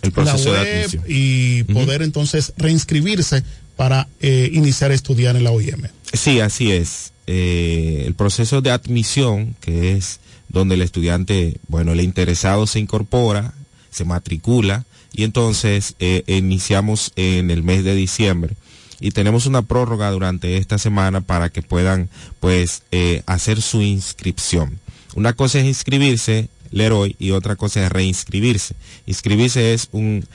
el proceso de admisión. y poder entonces reinscribirse para eh, iniciar a estudiar en la OIM? Sí, así es. Eh, el proceso de admisión, que es donde el estudiante, bueno, el interesado se incorpora, se matricula y entonces eh, iniciamos en el mes de diciembre y tenemos una prórroga durante esta semana para que puedan pues eh, hacer su inscripción. Una cosa es inscribirse, Leroy, y otra cosa es reinscribirse. Inscribirse es un,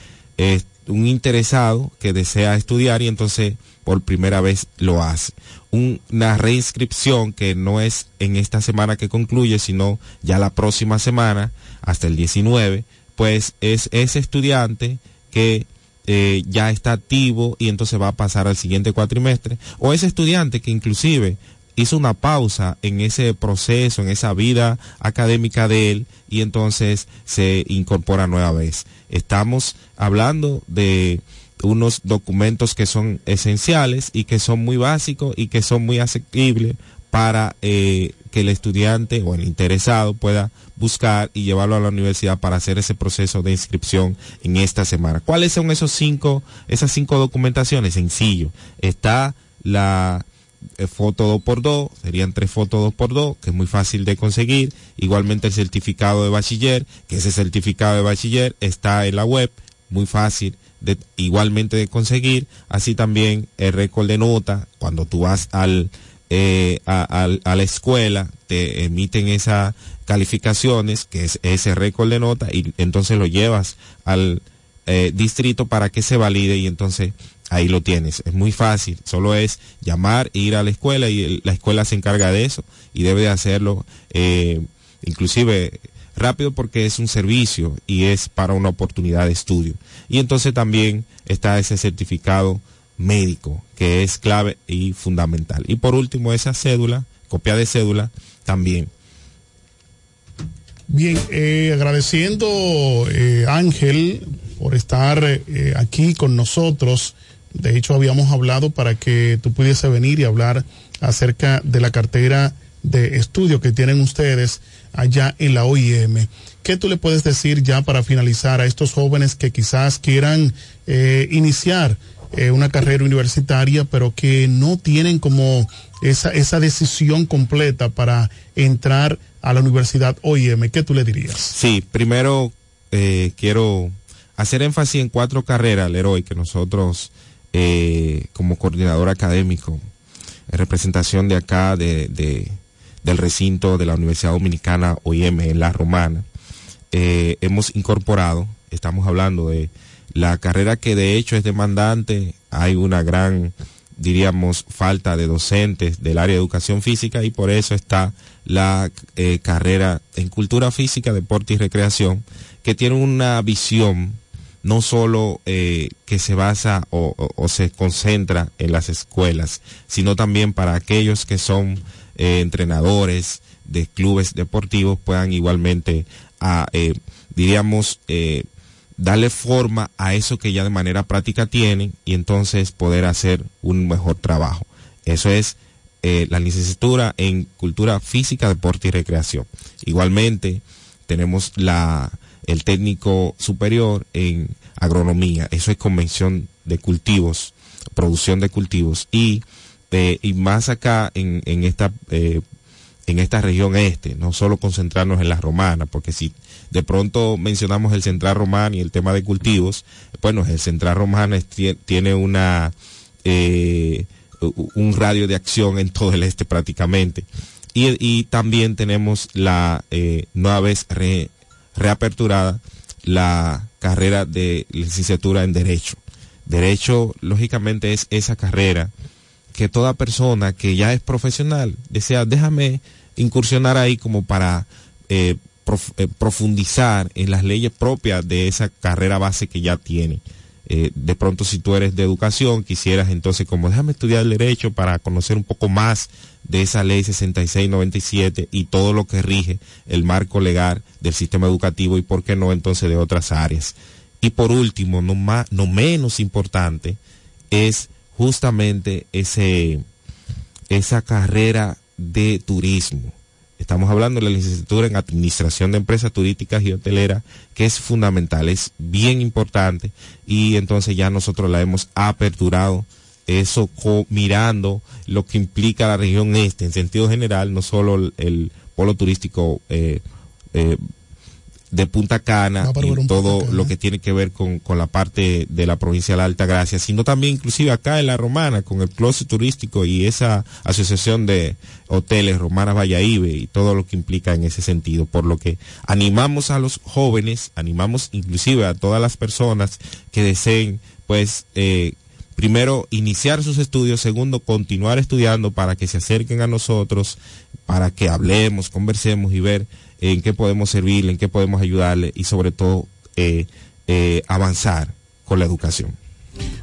un interesado que desea estudiar y entonces por primera vez lo hace. Una reinscripción que no es en esta semana que concluye, sino ya la próxima semana, hasta el 19, pues es ese estudiante que eh, ya está activo y entonces va a pasar al siguiente cuatrimestre, o ese estudiante que inclusive hizo una pausa en ese proceso, en esa vida académica de él y entonces se incorpora nueva vez. Estamos hablando de unos documentos que son esenciales y que son muy básicos y que son muy asequibles para eh, que el estudiante o el interesado pueda buscar y llevarlo a la universidad para hacer ese proceso de inscripción en esta semana. ¿Cuáles son esos cinco, esas cinco documentaciones? Sencillo. Está la eh, foto 2x2, serían tres fotos 2x2, que es muy fácil de conseguir. Igualmente el certificado de bachiller, que ese certificado de bachiller está en la web, muy fácil de, igualmente de conseguir. Así también el récord de nota, cuando tú vas al eh, a, la escuela, te emiten esas calificaciones, que es ese récord de nota, y entonces lo llevas al eh, distrito para que se valide y entonces ahí lo tienes. Es muy fácil, solo es llamar, ir a la escuela y la escuela se encarga de eso y debe de hacerlo eh, inclusive rápido porque es un servicio y es para una oportunidad de estudio. Y entonces también está ese certificado médico que es clave y fundamental. Y por último, esa cédula, copia de cédula, también. Bien, eh, agradeciendo eh, Ángel por estar eh, aquí con nosotros. De hecho, habíamos hablado para que tú pudiese venir y hablar acerca de la cartera de estudio que tienen ustedes allá en la OIM. ¿Qué tú le puedes decir ya para finalizar a estos jóvenes que quizás quieran eh, iniciar eh, una carrera universitaria, pero que no tienen como esa, esa decisión completa para entrar a la universidad OIM? ¿Qué tú le dirías? Sí, primero eh, quiero hacer énfasis en cuatro carreras, Leroy, que nosotros eh, como coordinador académico, en representación de acá, de, de- del recinto de la Universidad Dominicana OIM en La Romana, hemos incorporado, estamos hablando de la carrera que de hecho es demandante, hay una gran, diríamos, falta de docentes del área de educación física y por eso está la eh, carrera en cultura física, deporte y recreación, que tiene una visión no solo eh, que se basa o, se concentra en las escuelas, sino también para aquellos que son eh, entrenadores de clubes deportivos puedan igualmente, a, diríamos, darle forma a eso que ya de manera práctica tienen y entonces poder hacer un mejor trabajo. Eso es eh, la licenciatura en cultura física, deporte y recreación. Igualmente tenemos la, el técnico superior en agronomía, eso es convención de cultivos, producción de cultivos y, eh, y más acá en, en esta eh, en esta región este, no solo concentrarnos en la romana, porque si de pronto mencionamos el central romano y el tema de cultivos, bueno, el central romano tiene una eh, un radio de acción en todo el este prácticamente. Y, también tenemos la eh, nueva vez re- reaperturada la carrera de licenciatura en Derecho. Derecho, lógicamente, es esa carrera que toda persona que ya es profesional desea, déjame incursionar ahí como para eh, eh, profundizar en las leyes propias de esa carrera base que ya tiene. Eh, de pronto si tú eres de educación, quisieras entonces como déjame estudiar el derecho para conocer un poco más de esa ley 6697 y todo lo que rige el marco legal del sistema educativo y por qué no entonces de otras áreas. Y por último, no, más, no menos importante, es justamente ese, esa carrera de turismo. Estamos hablando de la licenciatura en Administración de Empresas Turísticas y Hoteleras, que es fundamental, es bien importante y entonces ya nosotros la hemos aperturado, eso mirando lo que implica la región este en sentido general, no solo el, el polo turístico eh, eh, de Punta Cana y todo Cana. lo que tiene que ver con, con la parte de la provincia de la Alta Gracia, sino también inclusive acá en la Romana, con el closet turístico y esa asociación de hoteles Romana Valladolid y todo lo que implica en ese sentido. Por lo que animamos a los jóvenes, animamos inclusive a todas las personas que deseen, pues, eh, primero iniciar sus estudios, segundo continuar estudiando para que se acerquen a nosotros, para que hablemos, conversemos y ver en qué podemos servirle, en qué podemos ayudarle y sobre todo eh, eh, avanzar con la educación.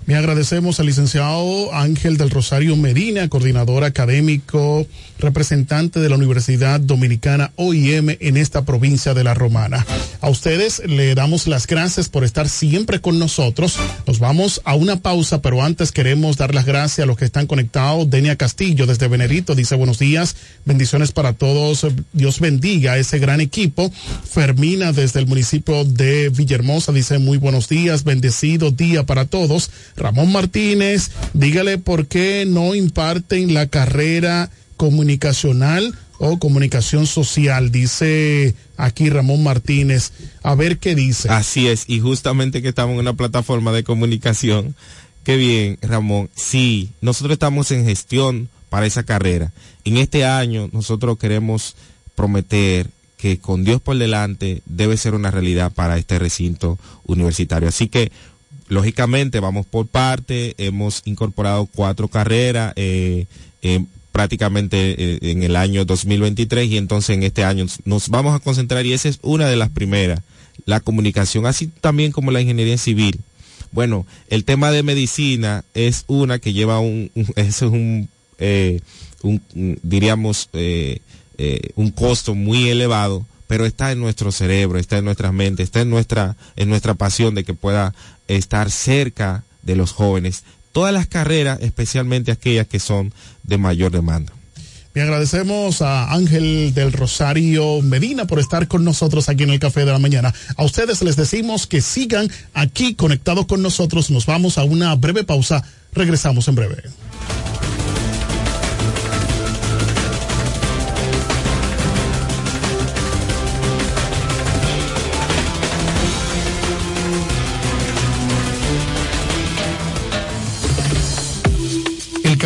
Me agradecemos al licenciado Ángel del Rosario Medina, coordinador académico, representante de la Universidad Dominicana OIM en esta provincia de La Romana. A ustedes le damos las gracias por estar siempre con nosotros. Nos vamos a una pausa, pero antes queremos dar las gracias a los que están conectados. Denia Castillo desde Venerito dice buenos días, bendiciones para todos. Dios bendiga a ese gran equipo. Fermina desde el municipio de Villahermosa dice muy buenos días, bendecido día para todos. Ramón Martínez, dígale por qué no imparten la carrera comunicacional o comunicación social, dice aquí Ramón Martínez. A ver qué dice. Así es, y justamente que estamos en una plataforma de comunicación. Qué bien, Ramón. Sí, nosotros estamos en gestión para esa carrera. En este año nosotros queremos prometer que con Dios por delante debe ser una realidad para este recinto universitario. Así que, lógicamente, vamos por parte, hemos incorporado cuatro carreras eh, eh, prácticamente eh, en el año 2023 y entonces en este año nos vamos a concentrar y esa es una de las primeras, la comunicación, así también como la ingeniería civil. Bueno, el tema de medicina es una que lleva un, es un, un diríamos, eh, eh, un costo muy elevado, pero está en nuestro cerebro, está en nuestras mentes, está en nuestra, en nuestra pasión de que pueda estar cerca de los jóvenes. Todas las carreras, especialmente aquellas que son de mayor demanda. Bien, agradecemos a Ángel del Rosario Medina por estar con nosotros aquí en el Café de la Mañana. A ustedes les decimos que sigan aquí conectados con nosotros. Nos vamos a una breve pausa. Regresamos en breve.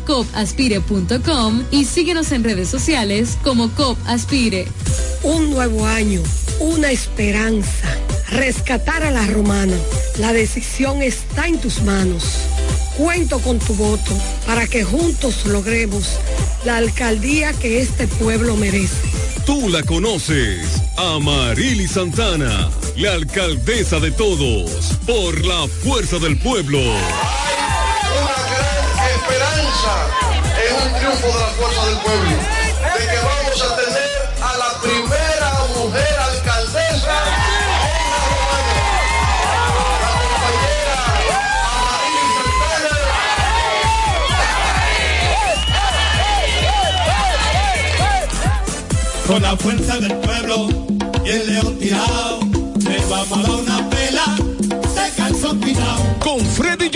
copaspire.com y síguenos en redes sociales como Copaspire. Un nuevo año, una esperanza. Rescatar a la romana. La decisión está en tus manos. Cuento con tu voto para que juntos logremos la alcaldía que este pueblo merece. Tú la conoces, Amarili Santana, la alcaldesa de todos, por la fuerza del pueblo. Esperanza es un triunfo de la fuerza del pueblo, de que vamos a tener a la primera mujer alcaldesa en la Romana, la compañera Amarili Con la fuerza del pueblo y el león tirado, le vamos a dar una pela de calzón quitado. Con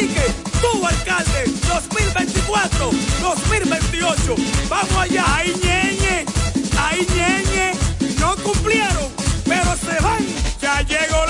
Cacique, tu alcalde, 2024, 2028. Vamos allá, ahí ñeñe, ahí ñeñe, no cumplieron, pero se van. Ya llegó la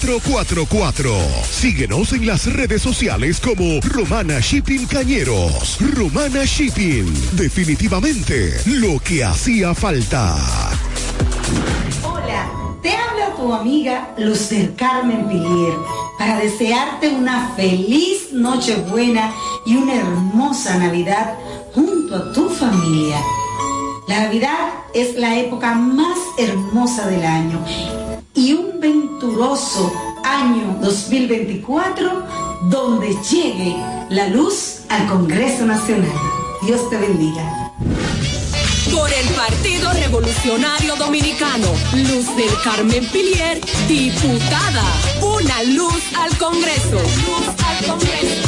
849-454-4444. Síguenos en las redes sociales como Romana Shipping Cañeros. Romana Shipping. Definitivamente lo que hacía falta. Hola, te habla tu amiga Lucer Carmen Pilier para desearte una feliz Nochebuena y una hermosa Navidad junto a tu familia. La Navidad es la época más hermosa del año y un venturoso año 2024 donde llegue la luz al Congreso Nacional. Dios te bendiga. Por el Partido Revolucionario Dominicano, Luz del Carmen Pilier, diputada. Una luz al Congreso. Luz al Congreso.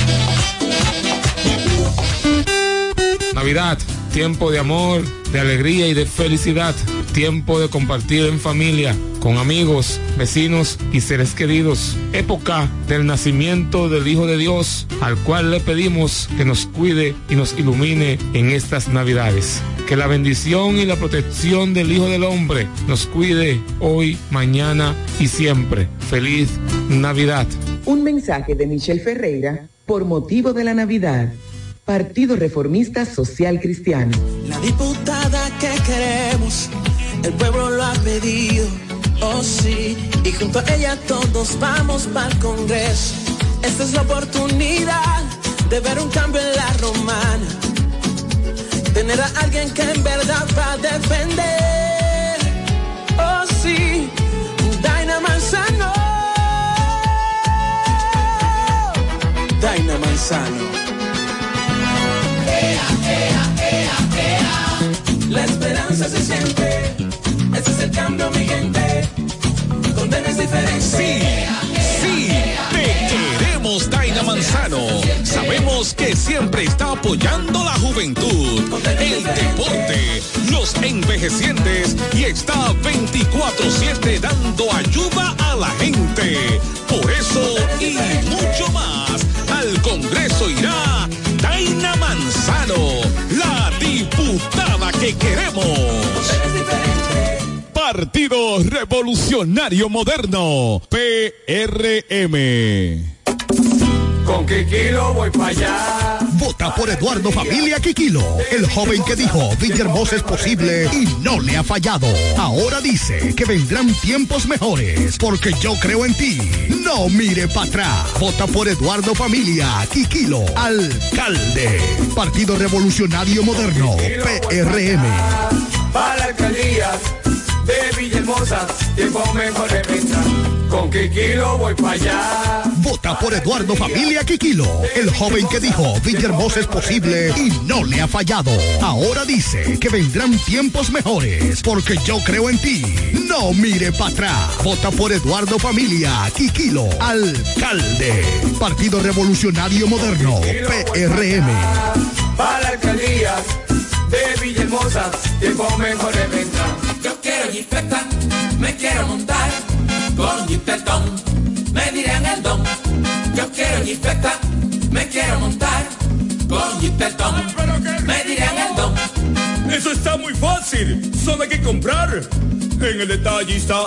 Navidad, tiempo de amor, de alegría y de felicidad. Tiempo de compartir en familia, con amigos, vecinos y seres queridos. Época del nacimiento del Hijo de Dios, al cual le pedimos que nos cuide y nos ilumine en estas Navidades. Que la bendición y la protección del Hijo del Hombre nos cuide hoy, mañana y siempre. Feliz Navidad. Un mensaje de Michelle Ferreira por motivo de la Navidad. Partido Reformista Social Cristiano. La diputada que queremos, el pueblo lo ha pedido, oh sí, y junto a ella todos vamos para el Congreso. Esta es la oportunidad de ver un cambio en la romana, tener a alguien que en verdad va a defender, oh sí, Daina Manzano, Daina Manzano. La esperanza se siente. Ese es el cambio, Sabemos que siempre está apoyando la juventud, el deporte, los envejecientes y está 24-7 dando ayuda a la gente. Por eso y mucho más, al Congreso irá Daina Manzano, la diputada que queremos. Partido Revolucionario Moderno, PRM. Con Kikilo voy para allá. Vota por Eduardo Familia Quiquilo, el joven que dijo Villahermosa es posible y no le ha fallado. Ahora dice que vendrán tiempos mejores porque yo creo en ti. No mire para atrás. Vota por Eduardo Familia Quiquilo, alcalde. Partido Revolucionario Moderno, PRM. Para la alcaldía de Villahermosa, tiempo mejor de vendrá. Con Kikilo voy para allá. Vota por Eduardo Familia Quiquilo, el joven que dijo Villahermosa es posible y no le ha fallado. Ahora dice que vendrán tiempos mejores porque yo creo en ti. No mire para atrás. Vota por Eduardo Familia Quiquilo, alcalde. Partido Revolucionario Moderno, PRM. Para la alcaldía de Villahermosa, tiempo mejor de. Yo quiero jipeta, me quiero montar con jipetón, me dirán el don. Yo quiero jipeta, me quiero montar con jipetón, me dirán el don. Eso está muy fácil. Solo hay que comprar. En el detallista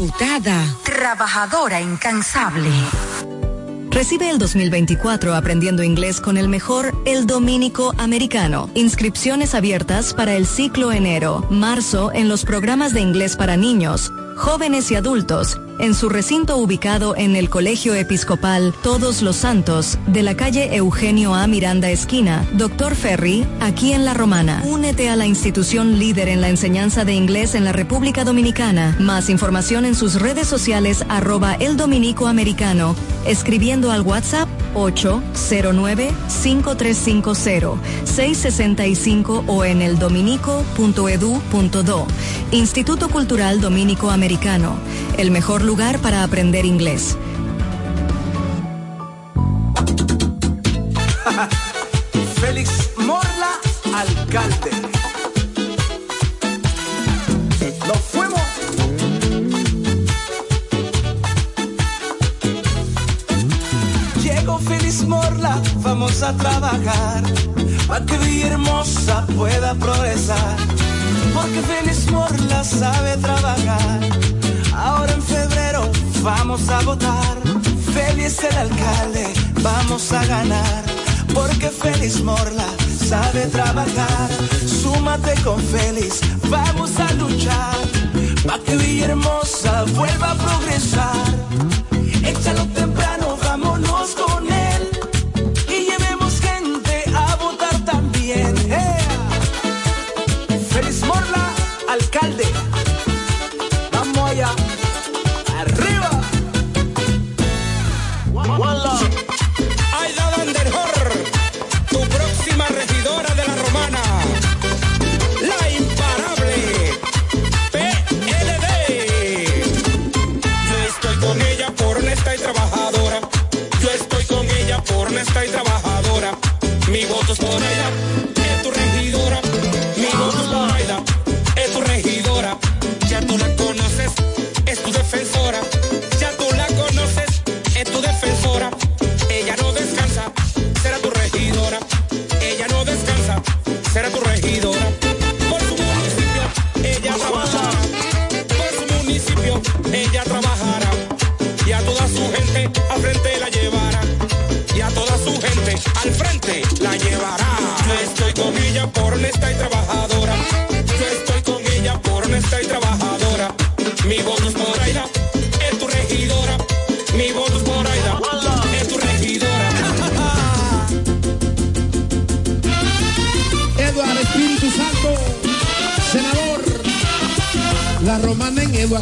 Diputada, trabajadora incansable. Recibe el 2024 aprendiendo inglés con el mejor El Dominico Americano. Inscripciones abiertas para el ciclo enero, marzo en los programas de inglés para niños, jóvenes y adultos en su recinto ubicado en el Colegio Episcopal Todos los Santos de la calle Eugenio A. Miranda Esquina, Doctor Ferry, aquí en La Romana. Únete a la institución líder en la enseñanza de inglés en la República Dominicana. Más información en sus redes sociales arroba el dominico americano, escribiendo al WhatsApp 809-5350-665 o en el dominico.edu.do. Instituto Cultural Dominico Americano, el mejor lugar para aprender inglés. Félix Morla, alcalde. Morla, vamos a trabajar para que Villahermosa pueda progresar. Porque Feliz Morla sabe trabajar. Ahora en febrero vamos a votar. Feliz el alcalde, vamos a ganar. Porque Feliz Morla sabe trabajar. Súmate con Feliz, vamos a luchar. Para que Villahermosa vuelva a progresar. Al frente la llevará. Y a toda su gente al frente la llevará. Yo estoy con ella por honesta y trabajadora.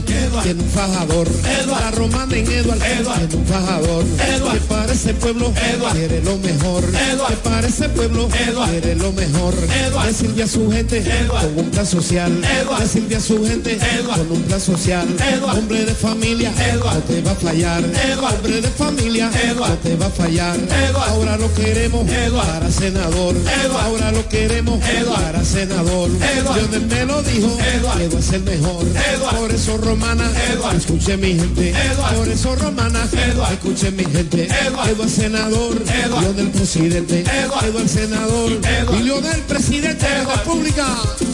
Eduard tiene un fajador. La romana en Eduard tiene un fajador. Que para ese pueblo quiere lo mejor. Que para ese pueblo quiere lo mejor. Que sirve a su gente con un plan social. Que sirve a su gente con un plan social. Hombre de familia no te va a fallar. Hombre de familia no te va a fallar. Ahora lo queremos para senador. Ahora lo queremos para senador. Lionel me lo dijo, Eduard es el mejor. Por eso romana, escuche mi gente, por eso romana, escuche mi gente, Eduardo. Senador, Eduardo. Del presidente, Eduardo. El senador, y del presidente de la República,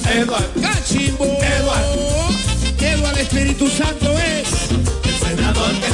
Eduardo. Cachimbo, Eduardo, Eduardo Espíritu Santo es. Senador que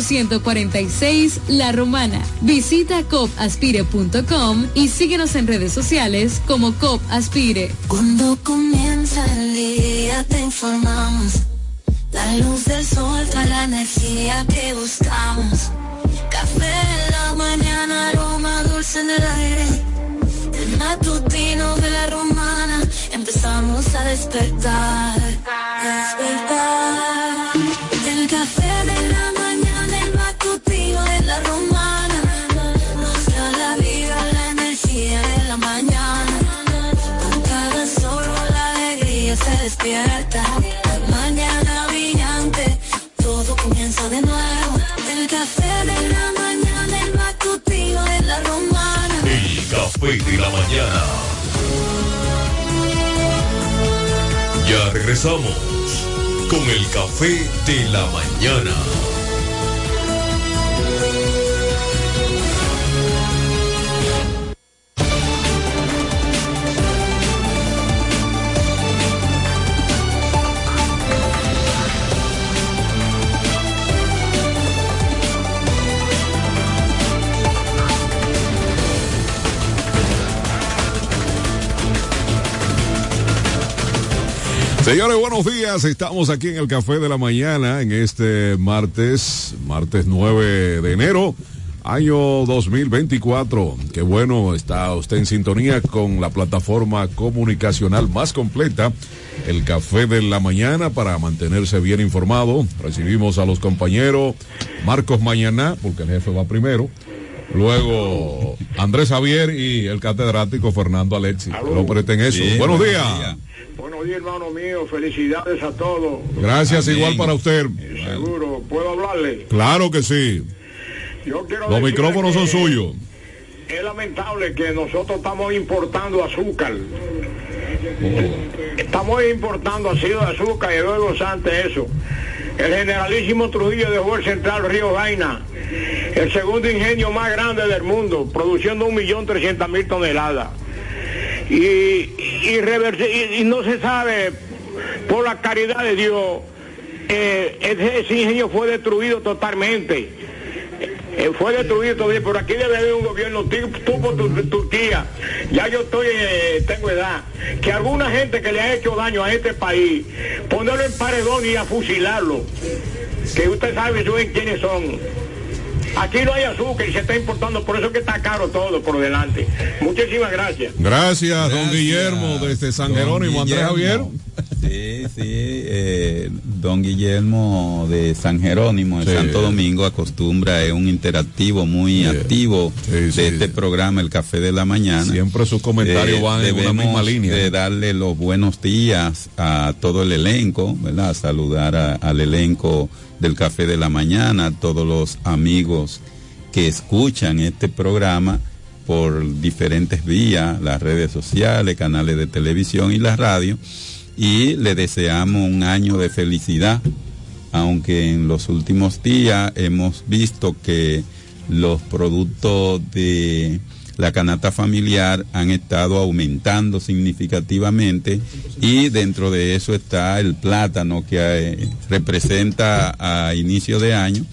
146, La Romana. Visita copaspire.com y síguenos en redes sociales como Copaspire. Cuando comienza el día te informamos. La luz del sol trae la energía que buscamos. Café en la mañana, aroma dulce en el aire. El matutino de la romana, empezamos a despertar. Despertar. Despierta. Mañana brillante, todo comienza de nuevo. El café de la mañana, el matutino de la romana. El café de la mañana. Ya regresamos con el café de la mañana. Señores, buenos días. Estamos aquí en el Café de la Mañana en este martes, martes 9 de enero, año 2024. Qué bueno, está usted en sintonía con la plataforma comunicacional más completa, el Café de la Mañana, para mantenerse bien informado. Recibimos a los compañeros Marcos Mañana, porque el jefe va primero. Luego Andrés Javier y el catedrático Fernando Alexi. No presten eso. Buenos días. Buenos días, hermano mío. Felicidades a todos. Gracias Amén. igual para usted. Seguro. ¿Puedo hablarle? Claro que sí. Yo quiero Los micrófonos son suyos. Es lamentable que nosotros estamos importando azúcar. Estamos importando ácido de azúcar y luego ante eso. El generalísimo Trujillo dejó el central Río Jaina, el segundo ingenio más grande del mundo, produciendo un millón trescientas mil toneladas. Y, y, no se sabe, por la caridad de Dios, eh, ese ingenio fue destruido totalmente. Eh, fue destruido todavía, pero aquí debe haber un gobierno tipo tipo Tur- Turquía. Ya yo estoy, eh, tengo edad. Que alguna gente que le ha hecho daño a este país, ponerlo en paredón y a fusilarlo. Que usted sabe saben quiénes son. Aquí no hay azúcar y se está importando, por eso es que está caro todo por delante. Muchísimas gracias. Gracias, don Guillermo, desde San Don Jerónimo. Andrés Javier. Sí, sí, eh, don Guillermo de San Jerónimo, de Sí. Santo Domingo, acostumbra, es un interactivo muy activo de este programa, El Café de la Mañana. Eh, Siempre sus comentarios van en una misma línea. De darle los buenos días a todo el elenco, ¿verdad? Saludar a- al elenco del Café de la Mañana, a todos los amigos que escuchan este programa por diferentes vías, las redes sociales, canales de televisión y la radio. Y le deseamos un año de felicidad, aunque en los últimos días hemos visto que los productos de la canasta familiar han estado aumentando significativamente y dentro de eso está el plátano que eh, representa a inicio de año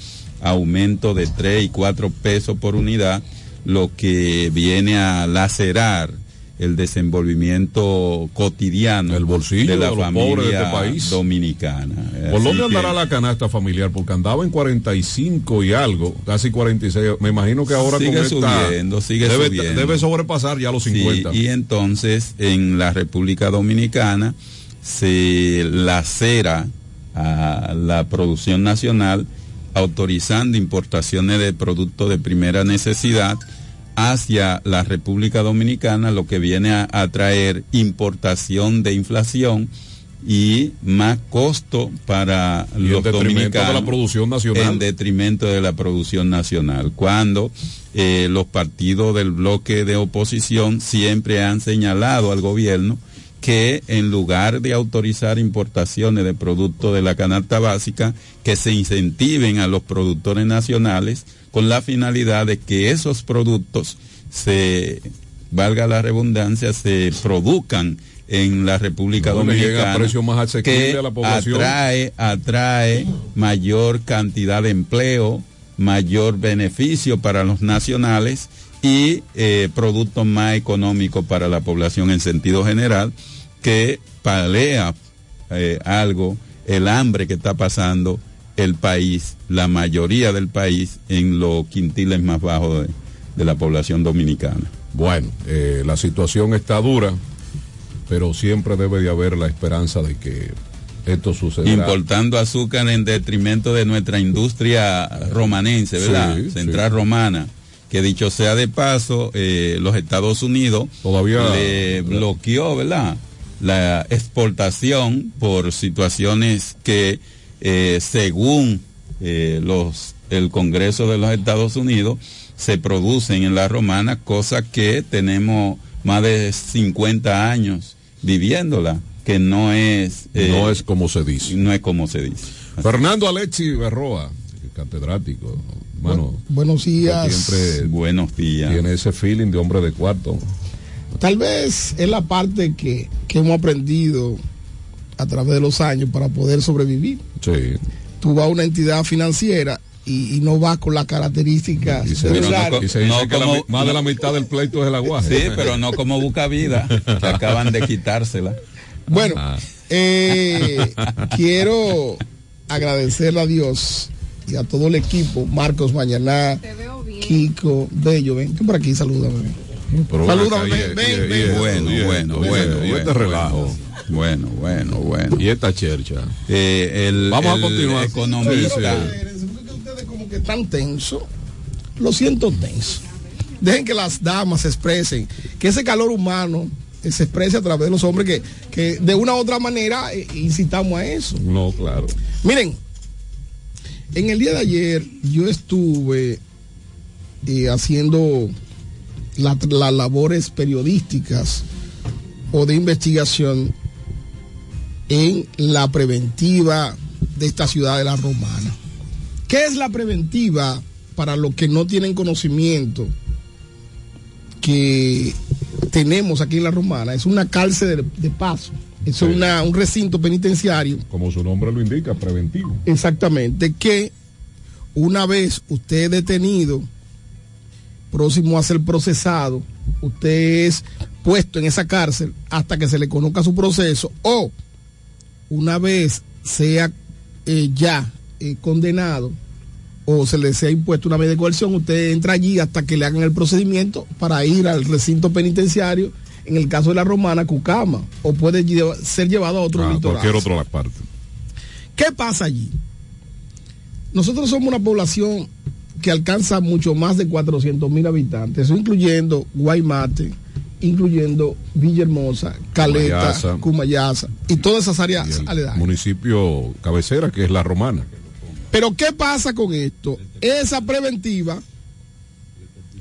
aumento de 3 y 4 pesos por unidad, lo que viene a lacerar el desenvolvimiento cotidiano El bolsillo de la de los familia de este país. dominicana. ¿Por Así dónde que- andará la canasta familiar? Porque andaba en 45 y algo, casi 46. Me imagino que ahora sigue con esta subiendo, sigue debe, subiendo. debe sobrepasar ya los Sí, 50. y entonces en la República Dominicana se lacera a la producción nacional, autorizando importaciones de productos de primera necesidad hacia la República Dominicana, lo que viene a, a traer importación de inflación y más costo para Y en los detrimento dominicanos de la producción nacional. en detrimento de la producción nacional cuando eh, los partidos del bloque de oposición siempre han señalado al gobierno que en lugar de autorizar importaciones de productos de la canasta básica, que se incentiven a los productores nacionales con la finalidad de que esos productos se, valga la redundancia, se produzcan en la República Dominicana más que a la población. atrae, atrae mayor cantidad de empleo, mayor beneficio para los nacionales y eh, productos más económicos para la población en sentido general, que palea eh, algo el hambre que está pasando el país, la mayoría del país, en los quintiles más bajos de, de la población dominicana. Bueno, eh, la situación está dura, pero siempre debe de haber la esperanza de que esto sucederá. Importando azúcar en detrimento de nuestra industria romanense, ¿verdad? Sí, Central sí. romana. Que dicho sea de paso, eh, los Estados Unidos Todavía- le bloqueó, ¿verdad? La exportación por situaciones que, eh, según eh, los el Congreso de los Estados Unidos, se producen en la romana, cosa que tenemos más de 50 años viviéndola, que no es... eh, no es como se dice. No es como se dice. Fernando Alexi Berroa, catedrático, hermano. Buenos días. Siempre Buenos días. tiene ese feeling de hombre de cuarto. Tal vez es la parte que, que hemos aprendido a través de los años para poder sobrevivir. Sí. Tú vas a una entidad financiera y, y no vas con las características Y se, necesarias. y se dice no que la como- mi- más de la mitad del pleito es el aguaje. Sí, pero no como busca vida, que acaban de quitársela. Bueno, Ah. eh, quiero agradecerle a Dios y a todo el equipo, Marcos Mañaná, Kiko, Bello, ven, ven por aquí, salúdame. Salúdame, ven ven. Bueno, bueno, bueno, y bueno, este relajo. Bueno, bueno, bueno. Y esta chercha. Eh, el, Vamos a continuar. economista, Ustedes como que están tensos, lo siento tenso. Dejen que las damas se expresen, que ese calor humano se exprese a través de los hombres que, que de una u otra manera eh, incitamos a eso. No, claro. Miren, en el día de ayer yo estuve eh, haciendo la- las labores periodísticas o de investigación en la preventiva de esta ciudad de la Romana. ¿Qué es la preventiva para los que no tienen conocimiento que tenemos aquí en la Romana? Es una cárcel de, de paso, es Sí. una- un recinto penitenciario Como su nombre lo indica, preventivo. Exactamente, que una vez usted detenido, próximo a ser procesado, usted es puesto en esa cárcel hasta que se le conozca su proceso o una vez sea eh, ya eh, condenado o se le sea impuesto una medida de coerción, usted entra allí hasta que le hagan el procedimiento para ir al recinto penitenciario, en el caso de la romana, Cucama, o puede ser llevado a otro Ah, cualquier otra parte. ¿Qué pasa allí? Nosotros somos una población que alcanza mucho más de 400 mil habitantes, incluyendo Guaymate, incluyendo Villahermosa, Caleta, Cumayasa. Cumayasa y todas esas áreas aledañas. municipio cabecera, que es la romana. Pero ¿qué pasa con esto? Esa preventiva.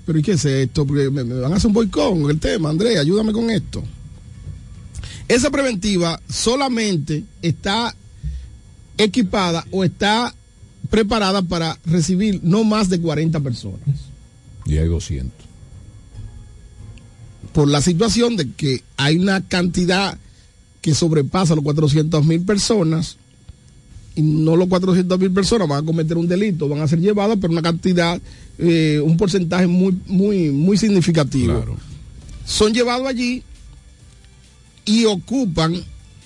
Pero ¿y qué es esto? Porque me, me van a hacer un boicot el tema, Andrea, ayúdame con esto. Esa preventiva solamente está equipada o está preparada para recibir no más de 40 personas. Y hay 200. Por la situación de que hay una cantidad que sobrepasa los 400 mil personas y no los 400 mil personas van a cometer un delito, van a ser llevadas, pero una cantidad, eh, un porcentaje muy, muy, muy significativo. Claro. Son llevados allí y ocupan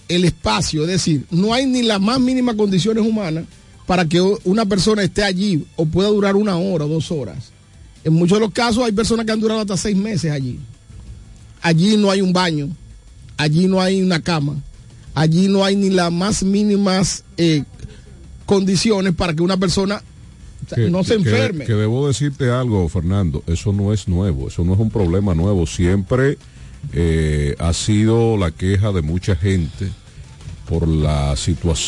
el espacio, es decir, no hay ni las más mínimas condiciones humanas para que una persona esté allí o pueda durar una hora o dos horas. En muchos de los casos hay personas que han durado hasta seis meses allí. Allí no hay un baño, allí no hay una cama, allí no hay ni las más mínimas eh, condiciones para que una persona Que- no se que- enferme. Que, debo decirte algo, Fernando, eso no es nuevo, eso no es un problema nuevo. Siempre eh, ha sido la queja de mucha gente por la situación